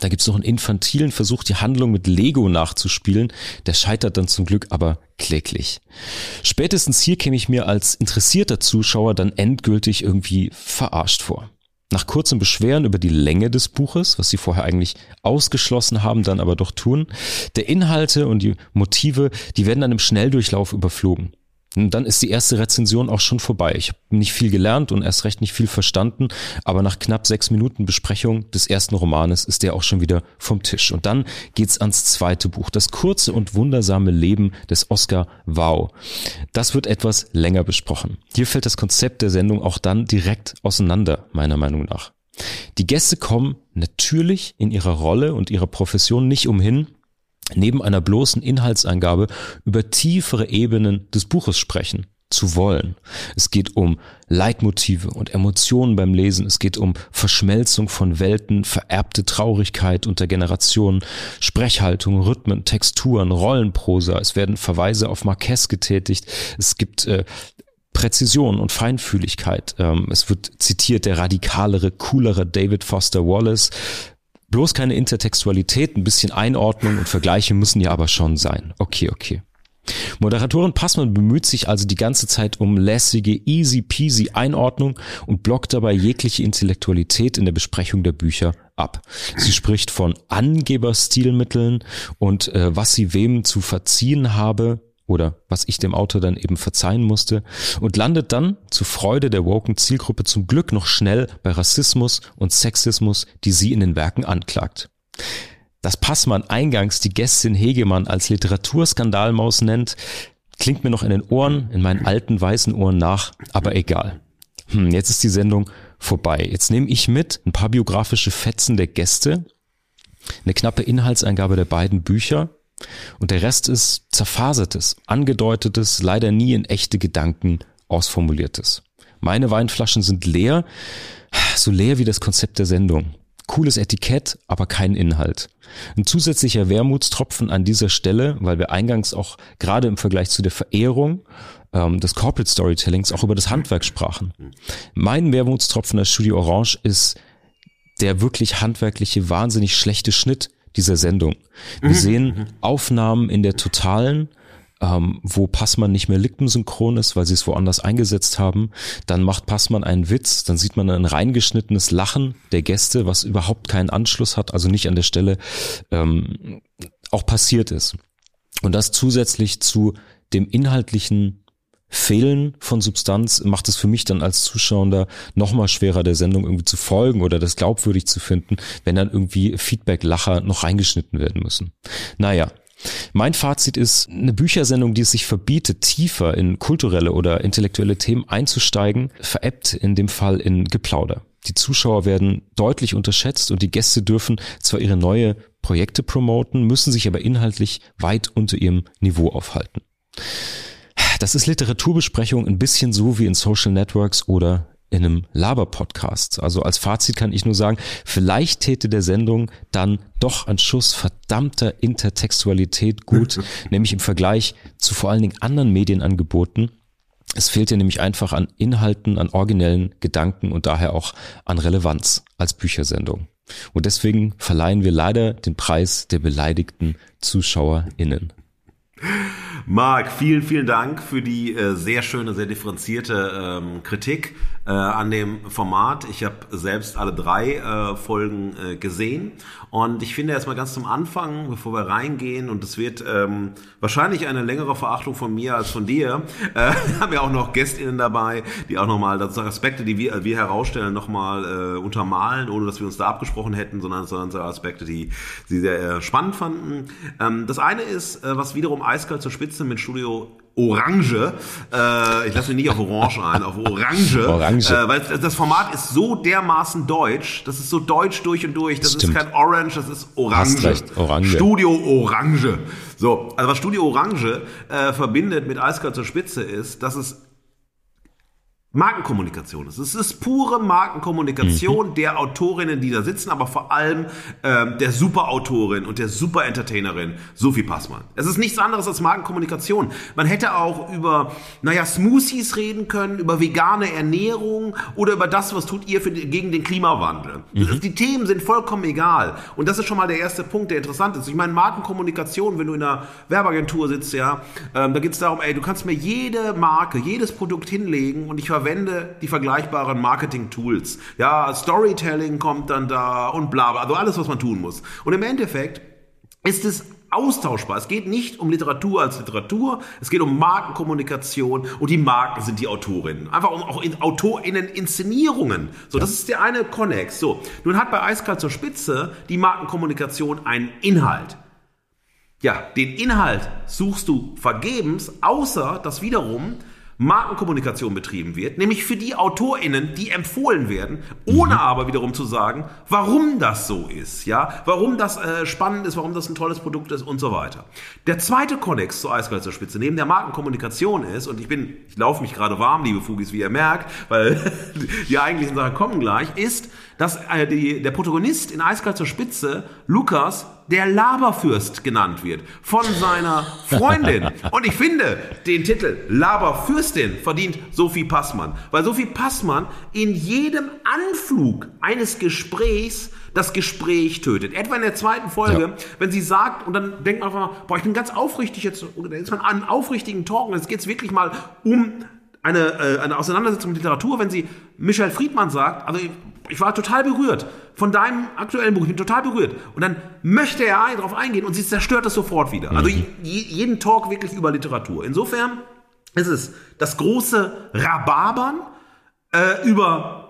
Da gibt's noch einen infantilen Versuch, die Handlung mit Lego nachzuspielen. Der scheitert dann zum Glück aber kläglich. Spätestens hier käme ich mir als interessierter Zuschauer dann endgültig irgendwie verarscht vor. Nach kurzem Beschweren über die Länge des Buches, was sie vorher eigentlich ausgeschlossen haben, dann aber doch tun, der Inhalte und die Motive, die werden dann im Schnelldurchlauf überflogen. Und dann ist die erste Rezension auch schon vorbei. Ich habe nicht viel gelernt und erst recht nicht viel verstanden, aber nach knapp sechs Minuten Besprechung des ersten Romanes ist der auch schon wieder vom Tisch. Und dann geht's ans zweite Buch, das kurze und wundersame Leben des Oscar Wow. Das wird etwas länger besprochen. Hier fällt das Konzept der Sendung auch dann direkt auseinander, meiner Meinung nach. Die Gäste kommen natürlich in ihrer Rolle und ihrer Profession nicht umhin, neben einer bloßen Inhaltsangabe über tiefere Ebenen des Buches sprechen zu wollen. Es geht um Leitmotive und Emotionen beim Lesen. Es geht um Verschmelzung von Welten, vererbte Traurigkeit unter Generationen, Sprechhaltung, Rhythmen, Texturen, Rollenprosa. Es werden Verweise auf Marquez getätigt. Es gibt äh, Präzision und Feinfühligkeit. Ähm, es wird zitiert der radikalere, coolere David Foster Wallace. Bloß keine Intertextualität, ein bisschen Einordnung und Vergleiche müssen ja aber schon sein. Okay, okay. Moderatorin Passmann bemüht sich also die ganze Zeit um lässige, easy peasy Einordnung und blockt dabei jegliche Intellektualität in der Besprechung der Bücher ab. Sie spricht von Angeberstilmitteln und äh, was sie wem zu verziehen habe, oder was ich dem Autor dann eben verzeihen musste und landet dann zu Freude der woken Zielgruppe zum Glück noch schnell bei Rassismus und Sexismus, die sie in den Werken anklagt. Dass Passmann eingangs die Gästin Hegemann als Literaturskandalmaus nennt, klingt mir noch in den Ohren, in meinen alten weißen Ohren nach, aber egal. Hm, jetzt ist die Sendung vorbei. Jetzt nehme ich mit ein paar biografische Fetzen der Gäste, eine knappe Inhaltsangabe der beiden Bücher und der Rest ist zerfasertes, angedeutetes, leider nie in echte Gedanken ausformuliertes. Meine Weinflaschen sind leer, so leer wie das Konzept der Sendung. Cooles Etikett, aber kein Inhalt. Ein zusätzlicher Wermutstropfen an dieser Stelle, weil wir eingangs auch gerade im Vergleich zu der Verehrung ähm, des Corporate Storytellings auch über das Handwerk sprachen. Mein Wermutstropfen als Studio Orange ist der wirklich handwerkliche, wahnsinnig schlechte Schnitt dieser Sendung. Wir mhm. sehen mhm. Aufnahmen in der totalen ähm, wo Passmann nicht mehr lippensynchron ist, weil sie es woanders eingesetzt haben. Dann macht Passmann einen Witz, dann sieht man ein reingeschnittenes Lachen der Gäste, was überhaupt keinen Anschluss hat, also nicht an der Stelle ähm, auch passiert ist. Und das zusätzlich zu dem inhaltlichen Fehlen von Substanz macht es für mich dann als Zuschauer nochmal schwerer, der Sendung irgendwie zu folgen oder das glaubwürdig zu finden, wenn dann irgendwie Feedback-Lacher noch reingeschnitten werden müssen. Naja, mein Fazit ist, eine Büchersendung, die es sich verbietet, tiefer in kulturelle oder intellektuelle Themen einzusteigen, veräppt in dem Fall in Geplauder. Die Zuschauer werden deutlich unterschätzt und die Gäste dürfen zwar ihre neue Projekte promoten, müssen sich aber inhaltlich weit unter ihrem Niveau aufhalten. Das ist Literaturbesprechung ein bisschen so wie in Social Networks oder in einem Laber-Podcast. Also als Fazit kann ich nur sagen, vielleicht täte der Sendung dann doch ein Schuss verdammter Intertextualität gut, (laughs) nämlich im Vergleich zu vor allen Dingen anderen Medienangeboten. Es fehlt ja nämlich einfach an Inhalten, an originellen Gedanken und daher auch an Relevanz als Büchersendung. Und deswegen verleihen wir leider den Preis der beleidigten ZuschauerInnen. (laughs) Marc, vielen, vielen Dank für die äh, sehr schöne, sehr differenzierte ähm, Kritik äh, an dem Format. Ich habe selbst alle drei äh, Folgen äh, gesehen und ich finde erstmal ganz zum Anfang, bevor wir reingehen, und es wird ähm, wahrscheinlich eine längere Verachtung von mir als von dir, äh, (laughs) wir haben ja auch noch GästInnen dabei, die auch nochmal Aspekte, die wir, wir herausstellen, nochmal äh, untermalen, ohne dass wir uns da abgesprochen hätten, sondern, sondern Aspekte, die sie sehr äh, spannend fanden. Ähm, das eine ist, äh, was wiederum eiskalt zur Spitze mit Studio Orange. Äh, ich lasse mich nicht auf Orange ein, auf Orange. Orange. Äh, weil das Format ist so dermaßen deutsch. Das ist so deutsch durch und durch. Das Stimmt. ist kein Orange, das ist Orange. Recht, Orange. Studio Orange. So, also was Studio Orange äh, verbindet mit Eiskalt zur Spitze ist, dass es Markenkommunikation ist. Es ist pure Markenkommunikation mhm. der Autorinnen, die da sitzen, aber vor allem ähm, der Superautorin und der Superentertainerin Sophie Passmann. Es ist nichts anderes als Markenkommunikation. Man hätte auch über, naja, Smoothies reden können, über vegane Ernährung oder über das, was tut ihr für, gegen den Klimawandel. Mhm. Die Themen sind vollkommen egal. Und das ist schon mal der erste Punkt, der interessant ist. Ich meine, Markenkommunikation, wenn du in einer Werbeagentur sitzt, ja, ähm, da geht es darum, ey, du kannst mir jede Marke, jedes Produkt hinlegen und ich verwende verwende die vergleichbaren Marketing-Tools. Ja, Storytelling kommt dann da und bla, bla, also alles, was man tun muss. Und im Endeffekt ist es austauschbar. Es geht nicht um Literatur als Literatur, es geht um Markenkommunikation und die Marken sind die Autorinnen. Einfach um auch in AutorInnen Inszenierungen. So, das ist der eine Connex. So, nun hat bei Eiskalt zur Spitze die Markenkommunikation einen Inhalt. Ja, den Inhalt suchst du vergebens, außer dass wiederum Markenkommunikation betrieben wird, nämlich für die AutorInnen, die empfohlen werden, ohne mhm. aber wiederum zu sagen, warum das so ist, ja, warum das äh, spannend ist, warum das ein tolles Produkt ist und so weiter. Der zweite Konnex zur Eiskalzer Spitze, neben der Markenkommunikation ist, und ich bin, ich laufe mich gerade warm, liebe Fugis, wie ihr merkt, weil (laughs) die eigentlichen Sachen kommen gleich, ist, dass äh, die, der Protagonist in Eiskalt zur Spitze, Lukas, der Laberfürst genannt wird von seiner Freundin. (laughs) Und ich finde, den Titel Laberfürstin verdient Sophie Passmann, weil Sophie Passmann in jedem Anflug eines Gesprächs das Gespräch tötet. Etwa in der zweiten Folge, ja. wenn sie sagt, und dann denkt man einfach, boah, ich bin ganz aufrichtig jetzt, ist man an aufrichtigen Talk, und jetzt geht's wirklich mal um eine, äh, eine Auseinandersetzung mit Literatur, wenn sie Michel Friedmann sagt, also ich war total berührt von deinem aktuellen Buch, ich bin total berührt. Und dann möchte er darauf eingehen und sie zerstört es sofort wieder. Also mhm. jeden Talk wirklich über Literatur. Insofern ist es das große Rhabarbern äh, über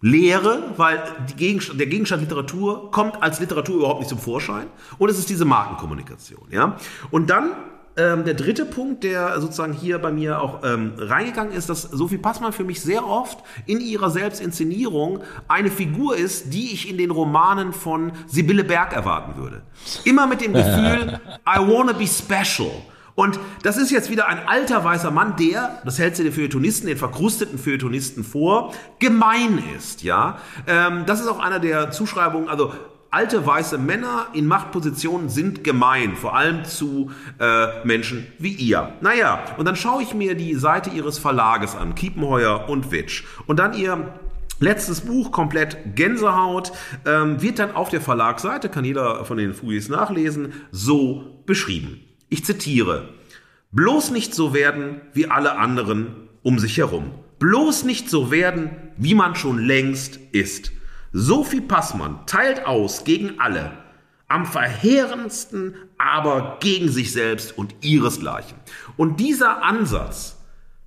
Lehre, weil Gegenstand, der Gegenstand Literatur kommt als Literatur überhaupt nicht zum Vorschein. Und es ist diese Markenkommunikation. Ja? Und dann ähm, der dritte Punkt, der sozusagen hier bei mir auch ähm, reingegangen ist, dass Sophie Passmann für mich sehr oft in ihrer Selbstinszenierung eine Figur ist, die ich in den Romanen von Sibylle Berg erwarten würde. Immer mit dem Gefühl, (laughs) I wanna be special. Und das ist jetzt wieder ein alter weißer Mann, der, das hält sie den Feuilletonisten, den verkrusteten Feuilletonisten vor, gemein ist, ja. Ähm, das ist auch einer der Zuschreibungen, also alte weiße Männer in Machtpositionen sind gemein, vor allem zu äh, Menschen wie ihr. Naja, und dann schaue ich mir die Seite ihres Verlages an, Kiepenheuer und Witsch. Und dann ihr Letztes Buch, komplett Gänsehaut, ähm, wird dann auf der Verlagsseite, kann jeder von den Fuis nachlesen, so beschrieben. Ich zitiere. Bloß nicht so werden wie alle anderen um sich herum. Bloß nicht so werden, wie man schon längst ist. Sophie Passmann teilt aus gegen alle, am verheerendsten aber gegen sich selbst und ihresgleichen. Und dieser Ansatz,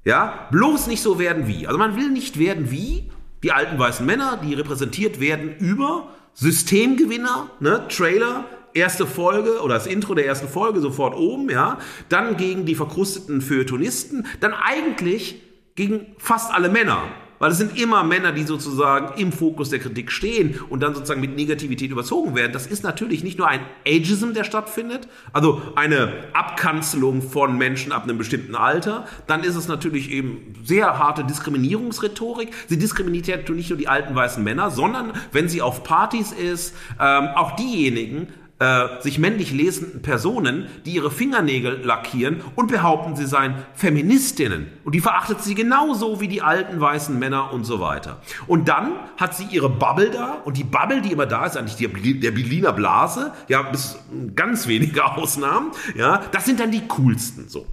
ja, bloß nicht so werden wie. Also man will nicht werden wie die alten weißen Männer, die repräsentiert werden über Systemgewinner, ne, Trailer, erste Folge oder das Intro der ersten Folge sofort oben, ja, dann gegen die verkrusteten Feuilletonisten, dann eigentlich gegen fast alle Männer. Weil es sind immer Männer, die sozusagen im Fokus der Kritik stehen und dann sozusagen mit Negativität überzogen werden. Das ist natürlich nicht nur ein Ageism, der stattfindet, also eine Abkanzelung von Menschen ab einem bestimmten Alter. Dann ist es natürlich eben sehr harte Diskriminierungsrhetorik. Sie diskriminiert ja nicht nur die alten weißen Männer, sondern wenn sie auf Partys ist, ähm, auch diejenigen, äh, sich männlich lesenden Personen, die ihre Fingernägel lackieren und behaupten, sie seien Feministinnen. Und die verachtet sie genauso wie die alten weißen Männer und so weiter. Und dann hat sie ihre Bubble da und die Bubble, die immer da ist, eigentlich die, der Berliner Blase, ja, bis ganz wenige (laughs) Ausnahmen, ja, das sind dann die coolsten, so.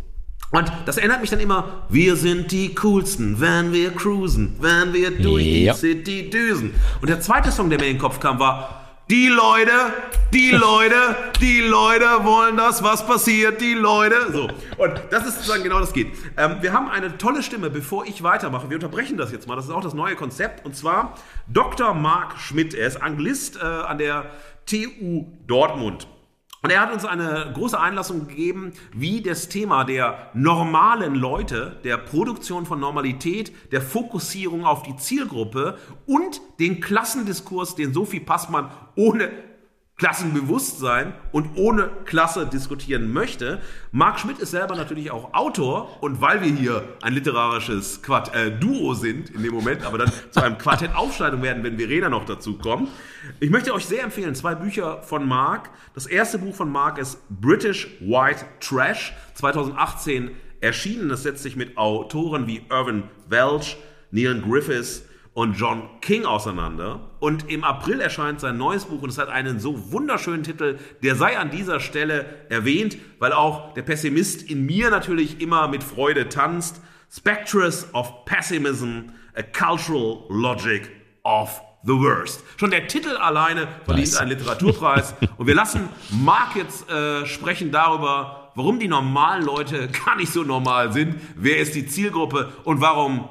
Und das erinnert mich dann immer, wir sind die coolsten, wenn wir cruisen, wenn wir durch ja. die City düsen. Und der zweite Song, der mir in den Kopf kam, war die Leute, die (laughs) Leute, die Leute wollen das, was passiert, die Leute. So. Und das ist sozusagen genau das geht. Ähm, wir haben eine tolle Stimme, bevor ich weitermache. Wir unterbrechen das jetzt mal. Das ist auch das neue Konzept. Und zwar Dr. Marc Schmidt. Er ist Anglist äh, an der TU Dortmund. Und er hat uns eine große Einlassung gegeben, wie das Thema der normalen Leute, der Produktion von Normalität, der Fokussierung auf die Zielgruppe und den Klassendiskurs, den Sophie Passmann ohne Klassenbewusstsein und ohne Klasse diskutieren möchte. Marc Schmidt ist selber natürlich auch Autor und weil wir hier ein literarisches Quart äh, Duo sind in dem Moment, aber dann zu einem Quartett Aufschneidung werden, wenn Verena noch dazu kommt. Ich möchte euch sehr empfehlen, zwei Bücher von Marc. Das erste Buch von Marc ist British White Trash, 2018 erschienen. Das setzt sich mit Autoren wie Irvin Welch, Neil Griffiths, und John King auseinander. Und im April erscheint sein neues Buch und es hat einen so wunderschönen Titel, der sei an dieser Stelle erwähnt, weil auch der Pessimist in mir natürlich immer mit Freude tanzt. Spectres of Pessimism, a Cultural Logic of the Worst. Schon der Titel alleine verdient nice. einen Literaturpreis. (laughs) und wir lassen Mark jetzt äh, sprechen darüber, warum die normalen Leute gar nicht so normal sind, wer ist die Zielgruppe und warum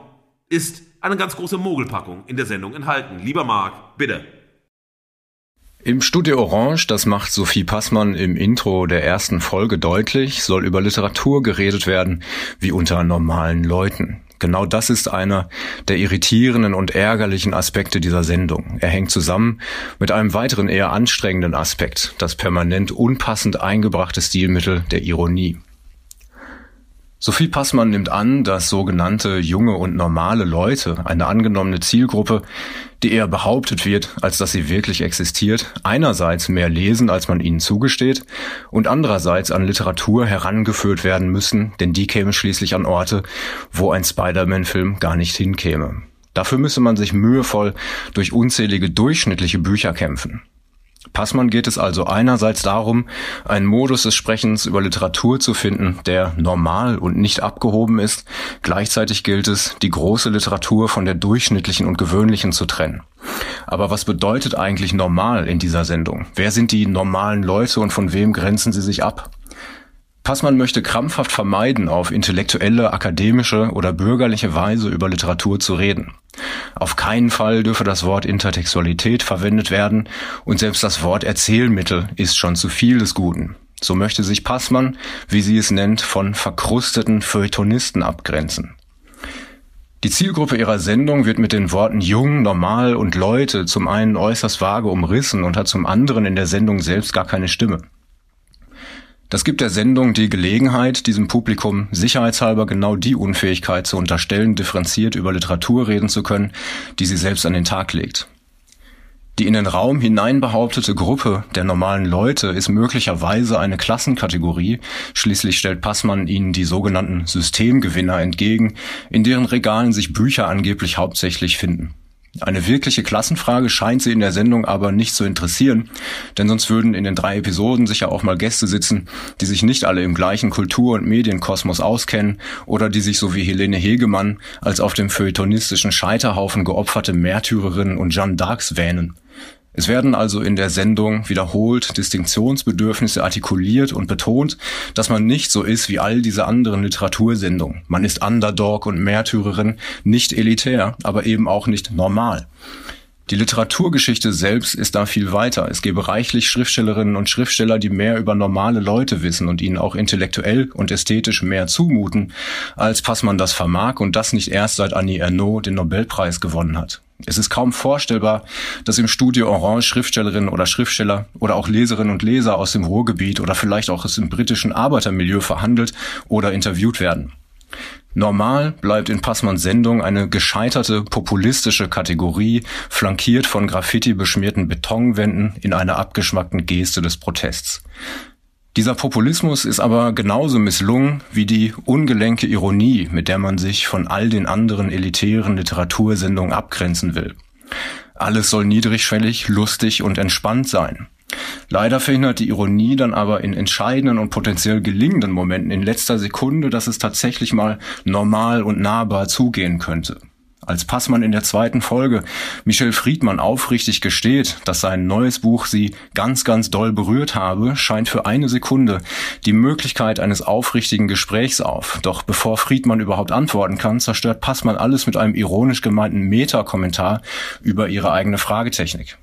ist eine ganz große Mogelpackung in der Sendung enthalten. Lieber Marc, bitte. Im Studio Orange, das macht Sophie Passmann im Intro der ersten Folge deutlich, soll über Literatur geredet werden wie unter normalen Leuten. Genau das ist einer der irritierenden und ärgerlichen Aspekte dieser Sendung. Er hängt zusammen mit einem weiteren eher anstrengenden Aspekt, das permanent unpassend eingebrachte Stilmittel der Ironie. Sophie Passmann nimmt an, dass sogenannte junge und normale Leute, eine angenommene Zielgruppe, die eher behauptet wird, als dass sie wirklich existiert, einerseits mehr lesen, als man ihnen zugesteht, und andererseits an Literatur herangeführt werden müssen, denn die käme schließlich an Orte, wo ein Spider-Man-Film gar nicht hinkäme. Dafür müsse man sich mühevoll durch unzählige durchschnittliche Bücher kämpfen. Passmann geht es also einerseits darum, einen Modus des Sprechens über Literatur zu finden, der normal und nicht abgehoben ist. Gleichzeitig gilt es, die große Literatur von der durchschnittlichen und gewöhnlichen zu trennen. Aber was bedeutet eigentlich normal in dieser Sendung? Wer sind die normalen Leute und von wem grenzen sie sich ab? Passmann möchte krampfhaft vermeiden, auf intellektuelle, akademische oder bürgerliche Weise über Literatur zu reden. Auf keinen Fall dürfe das Wort Intertextualität verwendet werden und selbst das Wort Erzählmittel ist schon zu viel des Guten. So möchte sich Passmann, wie sie es nennt, von verkrusteten Feuilletonisten abgrenzen. Die Zielgruppe ihrer Sendung wird mit den Worten jung, normal und Leute zum einen äußerst vage umrissen und hat zum anderen in der Sendung selbst gar keine Stimme. Das gibt der Sendung die Gelegenheit, diesem Publikum sicherheitshalber genau die Unfähigkeit zu unterstellen, differenziert über Literatur reden zu können, die sie selbst an den Tag legt. Die in den Raum hinein behauptete Gruppe der normalen Leute ist möglicherweise eine Klassenkategorie, schließlich stellt Passmann ihnen die sogenannten Systemgewinner entgegen, in deren Regalen sich Bücher angeblich hauptsächlich finden. Eine wirkliche Klassenfrage scheint sie in der Sendung aber nicht zu interessieren, denn sonst würden in den drei Episoden sicher auch mal Gäste sitzen, die sich nicht alle im gleichen Kultur- und Medienkosmos auskennen oder die sich so wie Helene Hegemann als auf dem feuilletonistischen Scheiterhaufen geopferte Märtyrerin und Jeanne d'Arcs wähnen. Es werden also in der Sendung wiederholt Distinktionsbedürfnisse artikuliert und betont, dass man nicht so ist wie all diese anderen Literatursendungen. Man ist Underdog und Märtyrerin, nicht elitär, aber eben auch nicht normal. Die Literaturgeschichte selbst ist da viel weiter. Es gäbe reichlich Schriftstellerinnen und Schriftsteller, die mehr über normale Leute wissen und ihnen auch intellektuell und ästhetisch mehr zumuten, als Passmann das vermag und das nicht erst seit Annie Ernaux den Nobelpreis gewonnen hat. Es ist kaum vorstellbar, dass im Studio Orange Schriftstellerinnen oder Schriftsteller oder auch Leserinnen und Leser aus dem Ruhrgebiet oder vielleicht auch aus dem britischen Arbeitermilieu verhandelt oder interviewt werden. Normal bleibt in Passmanns Sendung eine gescheiterte populistische Kategorie, flankiert von Graffiti beschmierten Betonwänden in einer abgeschmackten Geste des Protests. Dieser Populismus ist aber genauso misslungen wie die ungelenke Ironie, mit der man sich von all den anderen elitären Literatursendungen abgrenzen will. Alles soll niedrigschwellig, lustig und entspannt sein. Leider verhindert die Ironie dann aber in entscheidenden und potenziell gelingenden Momenten in letzter Sekunde, dass es tatsächlich mal normal und nahbar zugehen könnte. Als Passmann in der zweiten Folge Michel Friedmann aufrichtig gesteht, dass sein neues Buch sie ganz, ganz doll berührt habe, scheint für eine Sekunde die Möglichkeit eines aufrichtigen Gesprächs auf. Doch bevor Friedmann überhaupt antworten kann, zerstört Passmann alles mit einem ironisch gemeinten Meta-Kommentar über ihre eigene Fragetechnik.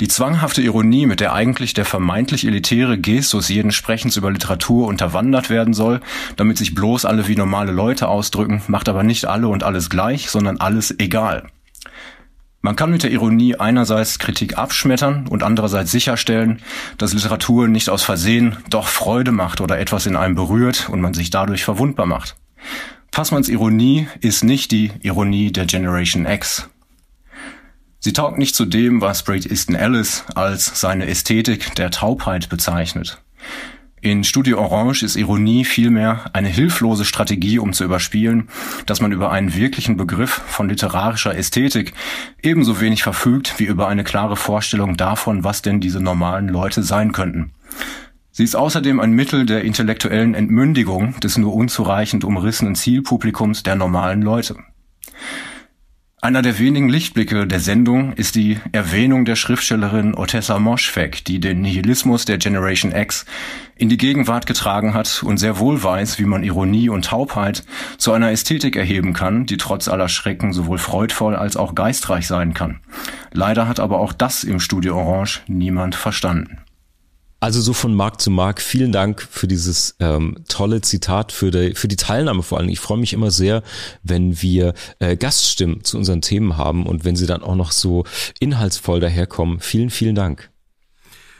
Die zwanghafte Ironie, mit der eigentlich der vermeintlich elitäre Gestus jeden Sprechens über Literatur unterwandert werden soll, damit sich bloß alle wie normale Leute ausdrücken, macht aber nicht alle und alles gleich, sondern alles egal. Man kann mit der Ironie einerseits Kritik abschmettern und andererseits sicherstellen, dass Literatur nicht aus Versehen doch Freude macht oder etwas in einem berührt und man sich dadurch verwundbar macht. Passmanns Ironie ist nicht die Ironie der Generation X. Sie taugt nicht zu dem, was Braid Easton Ellis als seine Ästhetik der Taubheit bezeichnet. In Studio Orange ist Ironie vielmehr eine hilflose Strategie, um zu überspielen, dass man über einen wirklichen Begriff von literarischer Ästhetik ebenso wenig verfügt wie über eine klare Vorstellung davon, was denn diese normalen Leute sein könnten. Sie ist außerdem ein Mittel der intellektuellen Entmündigung des nur unzureichend umrissenen Zielpublikums der normalen Leute. Einer der wenigen Lichtblicke der Sendung ist die Erwähnung der Schriftstellerin Otessa Moschweg, die den Nihilismus der Generation X in die Gegenwart getragen hat und sehr wohl weiß, wie man Ironie und Taubheit zu einer Ästhetik erheben kann, die trotz aller Schrecken sowohl freudvoll als auch geistreich sein kann. Leider hat aber auch das im Studio Orange niemand verstanden. Also so von Markt zu Markt. Vielen Dank für dieses ähm, tolle Zitat, für die, für die Teilnahme vor allem. Ich freue mich immer sehr, wenn wir äh, Gaststimmen zu unseren Themen haben und wenn sie dann auch noch so inhaltsvoll daherkommen. Vielen, vielen Dank.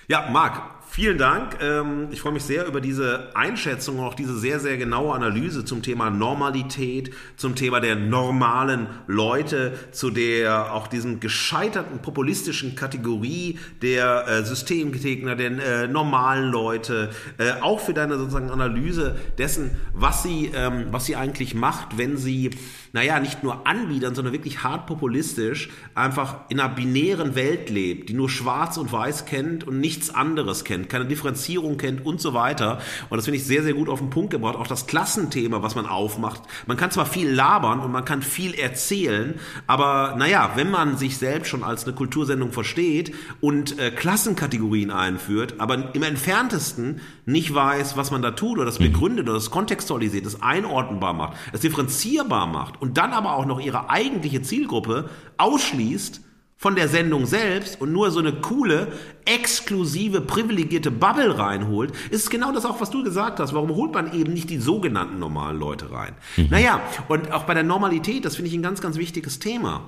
Ja, Marc, Vielen Dank. Ähm, ich freue mich sehr über diese Einschätzung, auch diese sehr, sehr genaue Analyse zum Thema Normalität, zum Thema der normalen Leute, zu der auch diesem gescheiterten populistischen Kategorie der äh, Systemgegner, der äh, normalen Leute, äh, auch für deine sozusagen Analyse dessen, was sie, ähm, was sie eigentlich macht, wenn sie naja, nicht nur anbiedern, sondern wirklich hart populistisch einfach in einer binären Welt lebt, die nur schwarz und weiß kennt und nichts anderes kennt, keine Differenzierung kennt und so weiter. Und das finde ich sehr, sehr gut auf den Punkt gebracht. Auch das Klassenthema, was man aufmacht. Man kann zwar viel labern und man kann viel erzählen, aber naja, wenn man sich selbst schon als eine Kultursendung versteht und äh, Klassenkategorien einführt, aber im entferntesten nicht weiß, was man da tut oder das mhm. begründet oder das kontextualisiert, das einordnbar macht, das differenzierbar macht und dann aber auch noch ihre eigentliche Zielgruppe ausschließt von der Sendung selbst und nur so eine coole, exklusive, privilegierte Bubble reinholt, ist genau das auch, was du gesagt hast. Warum holt man eben nicht die sogenannten normalen Leute rein? Mhm. Naja, und auch bei der Normalität, das finde ich ein ganz, ganz wichtiges Thema.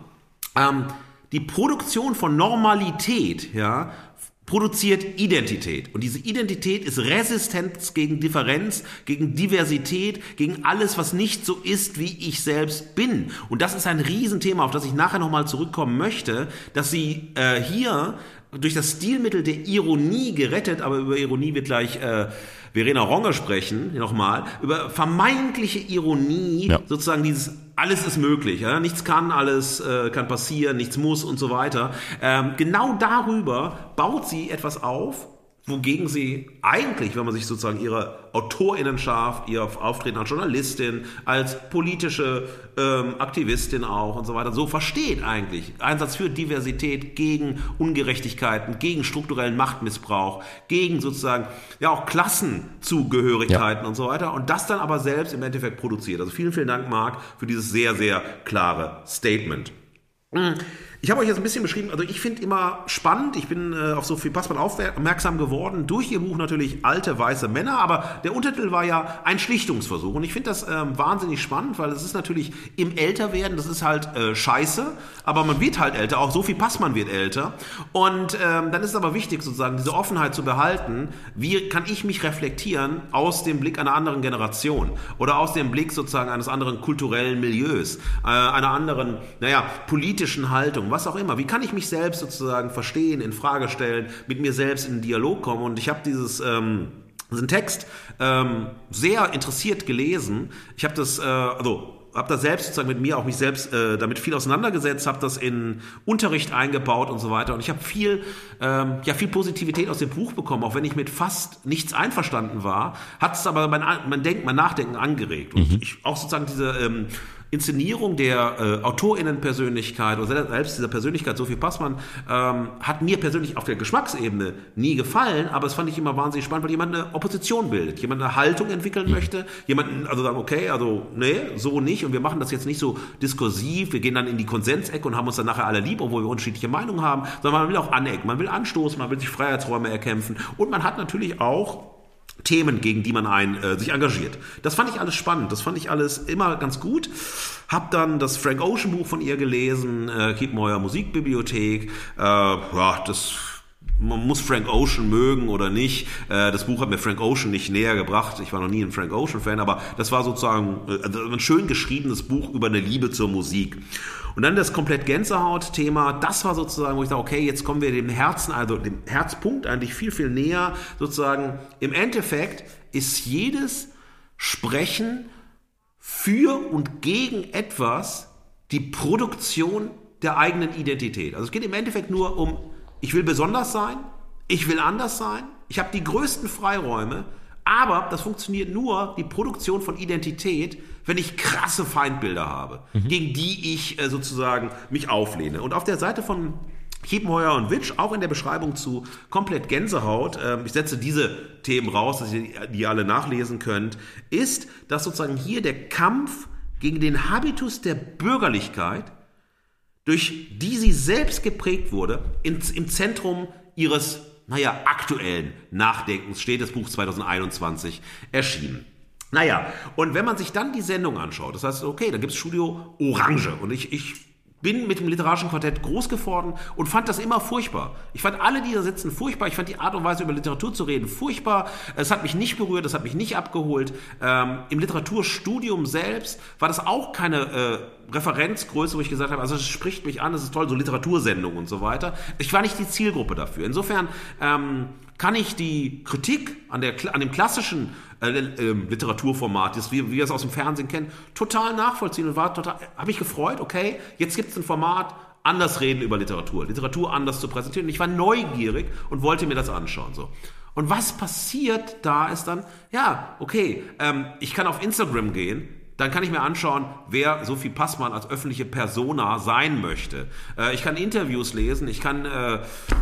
Ähm, die Produktion von Normalität, ja, produziert Identität. Und diese Identität ist Resistenz gegen Differenz, gegen Diversität, gegen alles, was nicht so ist, wie ich selbst bin. Und das ist ein Riesenthema, auf das ich nachher nochmal zurückkommen möchte, dass sie äh, hier durch das Stilmittel der Ironie gerettet, aber über Ironie wird gleich äh, Verena Ronger sprechen, nochmal, über vermeintliche Ironie, ja. sozusagen dieses alles ist möglich, ja? nichts kann, alles äh, kann passieren, nichts muss und so weiter. Ähm, genau darüber baut sie etwas auf, wogegen sie eigentlich, wenn man sich sozusagen ihre Autorinnenschaft, ihr Auftreten als Journalistin, als politische ähm, Aktivistin auch und so weiter, so versteht eigentlich. Einsatz für Diversität, gegen Ungerechtigkeiten, gegen strukturellen Machtmissbrauch, gegen sozusagen ja auch Klassenzugehörigkeiten ja. und so weiter und das dann aber selbst im Endeffekt produziert. Also vielen, vielen Dank, Marc, für dieses sehr, sehr klare Statement. Hm. Ich habe euch jetzt ein bisschen beschrieben, also ich finde immer spannend, ich bin äh, auf Sophie Passmann aufmerksam geworden, durch ihr Buch natürlich Alte weiße Männer, aber der Untertitel war ja ein Schlichtungsversuch und ich finde das ähm, wahnsinnig spannend, weil es ist natürlich im Älterwerden, das ist halt äh, scheiße, aber man wird halt älter, auch Sophie Passmann wird älter und ähm, dann ist es aber wichtig sozusagen diese Offenheit zu behalten, wie kann ich mich reflektieren aus dem Blick einer anderen Generation oder aus dem Blick sozusagen eines anderen kulturellen Milieus, äh, einer anderen, naja, politischen Haltung was auch immer. Wie kann ich mich selbst sozusagen verstehen, in Frage stellen, mit mir selbst in einen Dialog kommen? Und ich habe dieses ähm, diesen Text ähm, sehr interessiert gelesen. Ich habe das, äh, also habe da selbst sozusagen mit mir auch mich selbst äh, damit viel auseinandergesetzt, habe das in Unterricht eingebaut und so weiter. Und ich habe viel, ähm, ja, viel Positivität aus dem Buch bekommen, auch wenn ich mit fast nichts einverstanden war, hat es aber mein, mein Denken, mein Nachdenken angeregt. Und mhm. ich auch sozusagen diese ähm, Inszenierung der äh, AutorInnenpersönlichkeit oder selbst dieser Persönlichkeit Sophie Passmann ähm, hat mir persönlich auf der Geschmacksebene nie gefallen, aber es fand ich immer wahnsinnig spannend, weil jemand eine Opposition bildet, jemand eine Haltung entwickeln möchte, jemand also sagen, okay, also nee, so nicht und wir machen das jetzt nicht so diskursiv, wir gehen dann in die Konsensecke und haben uns dann nachher alle lieb, obwohl wir unterschiedliche Meinungen haben, sondern man will auch anecken, man will anstoßen, man will sich Freiheitsräume erkämpfen und man hat natürlich auch Themen, gegen die man ein, äh, sich engagiert. Das fand ich alles spannend, das fand ich alles immer ganz gut. Hab dann das Frank Ocean Buch von ihr gelesen, äh, Moyer Musikbibliothek. Äh, ja, das man muss Frank Ocean mögen oder nicht. Äh, das Buch hat mir Frank Ocean nicht näher gebracht. Ich war noch nie ein Frank Ocean Fan, aber das war sozusagen äh, ein schön geschriebenes Buch über eine Liebe zur Musik. Und dann das komplett Gänsehaut-Thema, das war sozusagen, wo ich sage, okay, jetzt kommen wir dem Herzen, also dem Herzpunkt eigentlich viel, viel näher. Sozusagen im Endeffekt ist jedes Sprechen für und gegen etwas die Produktion der eigenen Identität. Also es geht im Endeffekt nur um, ich will besonders sein, ich will anders sein, ich habe die größten Freiräume, aber das funktioniert nur, die Produktion von Identität, wenn ich krasse Feindbilder habe, mhm. gegen die ich äh, sozusagen mich auflehne. Und auf der Seite von Kiepenheuer und Witsch, auch in der Beschreibung zu komplett Gänsehaut, äh, ich setze diese Themen raus, dass ihr die alle nachlesen könnt, ist, dass sozusagen hier der Kampf gegen den Habitus der Bürgerlichkeit, durch die sie selbst geprägt wurde, ins, im Zentrum ihres naja, aktuellen Nachdenkens steht das Buch 2021 erschienen. Naja, und wenn man sich dann die Sendung anschaut, das heißt, okay, da gibt es Studio Orange und ich, ich bin mit dem literarischen Quartett groß geworden und fand das immer furchtbar. Ich fand alle, die da sitzen, furchtbar. Ich fand die Art und Weise, über Literatur zu reden, furchtbar. Es hat mich nicht berührt, es hat mich nicht abgeholt. Ähm, Im Literaturstudium selbst war das auch keine äh, Referenzgröße, wo ich gesagt habe, also es spricht mich an, es ist toll, so Literatursendungen und so weiter. Ich war nicht die Zielgruppe dafür. Insofern ähm, kann ich die Kritik an, der, an dem klassischen äh, äh, Literaturformat, das, wie, wie wir es aus dem Fernsehen kennen, total nachvollziehen und war total, habe ich gefreut, okay, jetzt gibt es ein Format, anders reden über Literatur, Literatur anders zu präsentieren. Und ich war neugierig und wollte mir das anschauen. So. Und was passiert da ist dann, ja, okay, ähm, ich kann auf Instagram gehen, dann kann ich mir anschauen, wer Sophie Passmann als öffentliche Persona sein möchte. Äh, ich kann Interviews lesen, ich kann äh,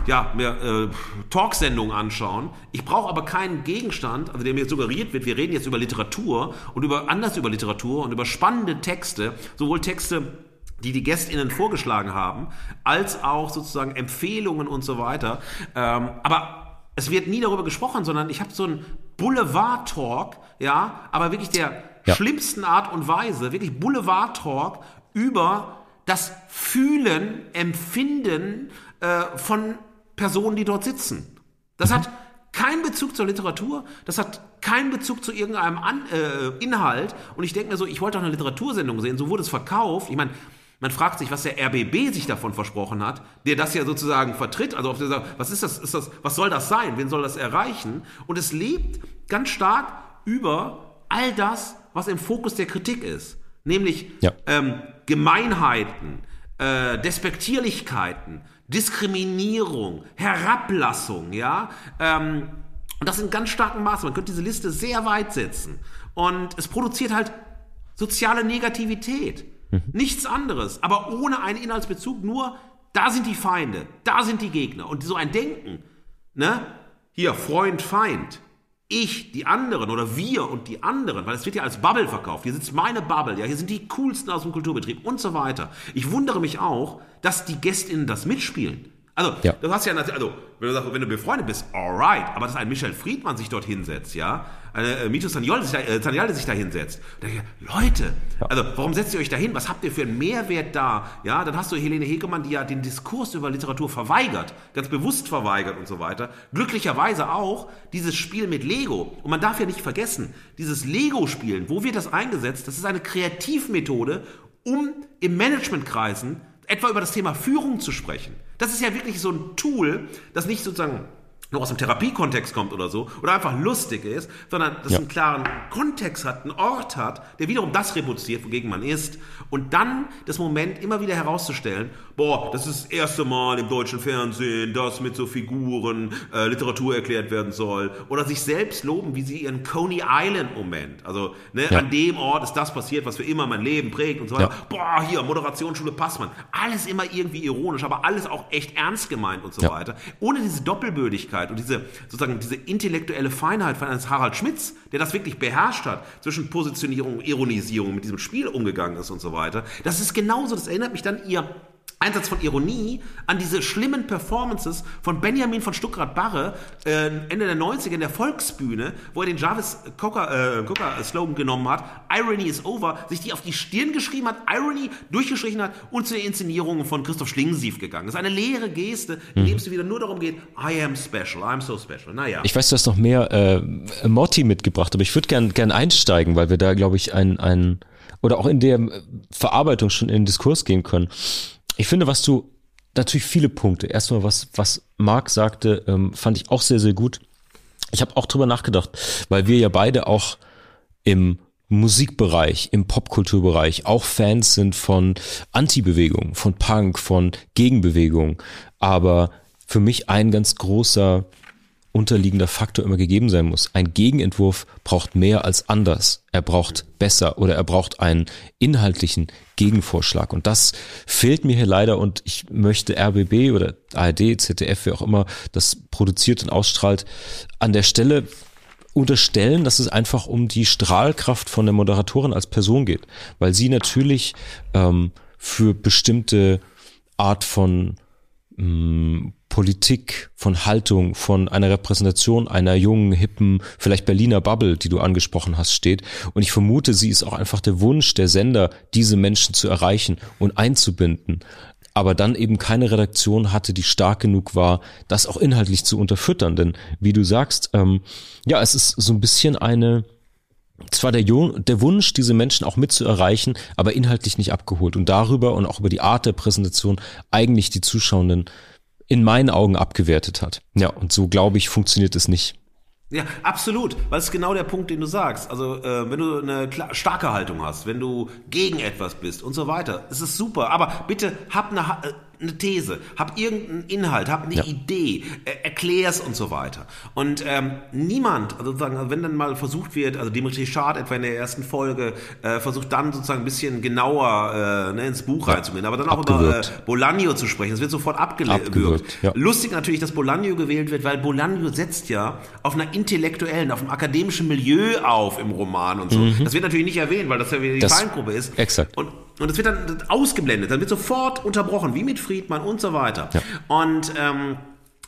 ja, mir äh, Talksendungen anschauen. Ich brauche aber keinen Gegenstand, also der mir suggeriert wird, wir reden jetzt über Literatur und über anders über Literatur und über spannende Texte, sowohl Texte, die die GästInnen vorgeschlagen haben, als auch sozusagen Empfehlungen und so weiter. Ähm, aber es wird nie darüber gesprochen, sondern ich habe so einen Boulevard-Talk, ja, aber wirklich der ja. schlimmsten Art und Weise, wirklich Boulevard-Talk über das Fühlen, Empfinden äh, von Personen, die dort sitzen. Das mhm. hat keinen Bezug zur Literatur, das hat keinen Bezug zu irgendeinem An äh, Inhalt. Und ich denke mir so, ich wollte doch eine Literatursendung sehen, so wurde es verkauft. Ich meine, Man fragt sich, was der RBB sich davon versprochen hat, der das ja sozusagen vertritt. Also, der sagt, was ist das, ist das, was soll das sein? Wen soll das erreichen? Und es lebt ganz stark über all das, was im Fokus der Kritik ist. Nämlich ja. ähm, Gemeinheiten, äh, Despektierlichkeiten, Diskriminierung, Herablassung, ja. Ähm, und das in ganz starkem Maße. Man könnte diese Liste sehr weit setzen. Und es produziert halt soziale Negativität. Mhm. Nichts anderes, aber ohne einen Inhaltsbezug, nur da sind die Feinde, da sind die Gegner. Und so ein Denken, ne? Hier, Freund, Feind, ich, die anderen oder wir und die anderen, weil es wird ja als Bubble verkauft. Hier sitzt meine Bubble, ja, hier sind die coolsten aus dem Kulturbetrieb und so weiter. Ich wundere mich auch, dass die GästInnen das mitspielen. Also, ja. du hast ja, also, wenn du, sagst, wenn du befreundet bist, alright, aber dass ein Michel Friedmann sich dort hinsetzt, ja, eine äh, Mitos Zaniolde sich, da, äh, Zaniolde sich da hinsetzt. Da ich, Leute, ja. also warum setzt ihr euch da hin? Was habt ihr für einen Mehrwert da? Ja, dann hast du Helene Hegemann, die ja den Diskurs über Literatur verweigert, ganz bewusst verweigert und so weiter. Glücklicherweise auch dieses Spiel mit Lego. Und man darf ja nicht vergessen, dieses Lego-Spielen, wo wird das eingesetzt? Das ist eine Kreativmethode, um im Managementkreisen etwa über das Thema Führung zu sprechen. Das ist ja wirklich so ein Tool, das nicht sozusagen nur aus dem Therapiekontext kommt oder so, oder einfach lustig ist, sondern das ja. einen klaren Kontext hat, einen Ort hat, der wiederum das reproduziert, wogegen man ist, und dann das Moment immer wieder herauszustellen, boah, das ist das erste Mal im deutschen Fernsehen, dass mit so Figuren äh, Literatur erklärt werden soll, oder sich selbst loben, wie sie ihren Coney Island Moment, also ne, ja. an dem Ort ist das passiert, was für immer mein Leben prägt und so weiter. Ja. Boah, hier Moderationsschule Passmann, alles immer irgendwie ironisch, aber alles auch echt ernst gemeint und so weiter, ohne diese Doppelbödigkeit Feinheit und diese sozusagen diese intellektuelle Feinheit von eines Harald Schmitz, der das wirklich beherrscht hat, zwischen Positionierung und Ironisierung mit diesem Spiel umgegangen ist und so weiter. Das ist genauso, das erinnert mich dann ihr Einsatz von Ironie an diese schlimmen Performances von Benjamin von Stuckrad-Barre äh, Ende der 90er in der Volksbühne, wo er den Jarvis Cocker-Slogan äh, genommen hat, Irony is over, sich die auf die Stirn geschrieben hat, Irony durchgeschrieben hat und zu den Inszenierungen von Christoph Schlingensief gegangen. Das ist eine leere Geste, in mhm. dem es wieder nur darum geht, I am special, I'm so special. Naja. Ich weiß, du hast noch mehr äh, Motti mitgebracht, aber ich würde gern, gern einsteigen, weil wir da, glaube ich, ein, ein oder auch in der Verarbeitung schon in den Diskurs gehen können ich finde, was du natürlich viele Punkte. Erstmal, was, was Marc sagte, ähm, fand ich auch sehr, sehr gut. Ich habe auch drüber nachgedacht, weil wir ja beide auch im Musikbereich, im Popkulturbereich auch Fans sind von Anti-Bewegung, von Punk, von Gegenbewegung. Aber für mich ein ganz großer unterliegender Faktor immer gegeben sein muss. Ein Gegenentwurf braucht mehr als anders. Er braucht besser oder er braucht einen inhaltlichen Gegenvorschlag. Und das fehlt mir hier leider und ich möchte RBB oder ARD, ZDF, wer auch immer das produziert und ausstrahlt, an der Stelle unterstellen, dass es einfach um die Strahlkraft von der Moderatorin als Person geht, weil sie natürlich ähm, für bestimmte Art von mh, mm, Politik, von Haltung, von einer Repräsentation einer jungen, hippen, vielleicht Berliner Bubble, die du angesprochen hast, steht. Und ich vermute, sie ist auch einfach der Wunsch der Sender, diese Menschen zu erreichen und einzubinden. Aber dann eben keine Redaktion hatte, die stark genug war, das auch inhaltlich zu unterfüttern. Denn wie du sagst, ähm, ja, es ist so ein bisschen eine, zwar der, der Wunsch, diese Menschen auch mitzuerreichen, aber inhaltlich nicht abgeholt und darüber und auch über die Art der Präsentation eigentlich die Zuschauenden in meinen Augen abgewertet hat. Ja, und so glaube ich, funktioniert es nicht. Ja, absolut, weil es genau der Punkt, den du sagst. Also äh, wenn du eine starke Haltung hast, wenn du gegen etwas bist und so weiter, ist es super. Aber bitte hab eine, äh, eine These, hab irgendeinen Inhalt, hab eine ja. Idee, äh, erklär's und so weiter. Und ähm, niemand, also sozusagen, wenn dann mal versucht wird, also Dimitri Schad etwa in der ersten Folge äh, versucht dann sozusagen ein bisschen genauer äh, ne, ins Buch ja. reinzugehen, aber dann auch Abgewürgt. über äh, Bolaño zu sprechen, das wird sofort abgewürgt. Ja. Lustig natürlich, dass Bolaño gewählt wird, weil Bolaño setzt ja auf einer intellektuellen, auf einem akademischen Milieu auf im Roman und so. Mhm. Das wird natürlich nicht erwähnt, weil das ja wieder die das, Feindgruppe ist. Exakt. Und und es wird dann ausgeblendet, dann wird sofort unterbrochen, wie mit Friedmann und so weiter. Ja. Und ähm,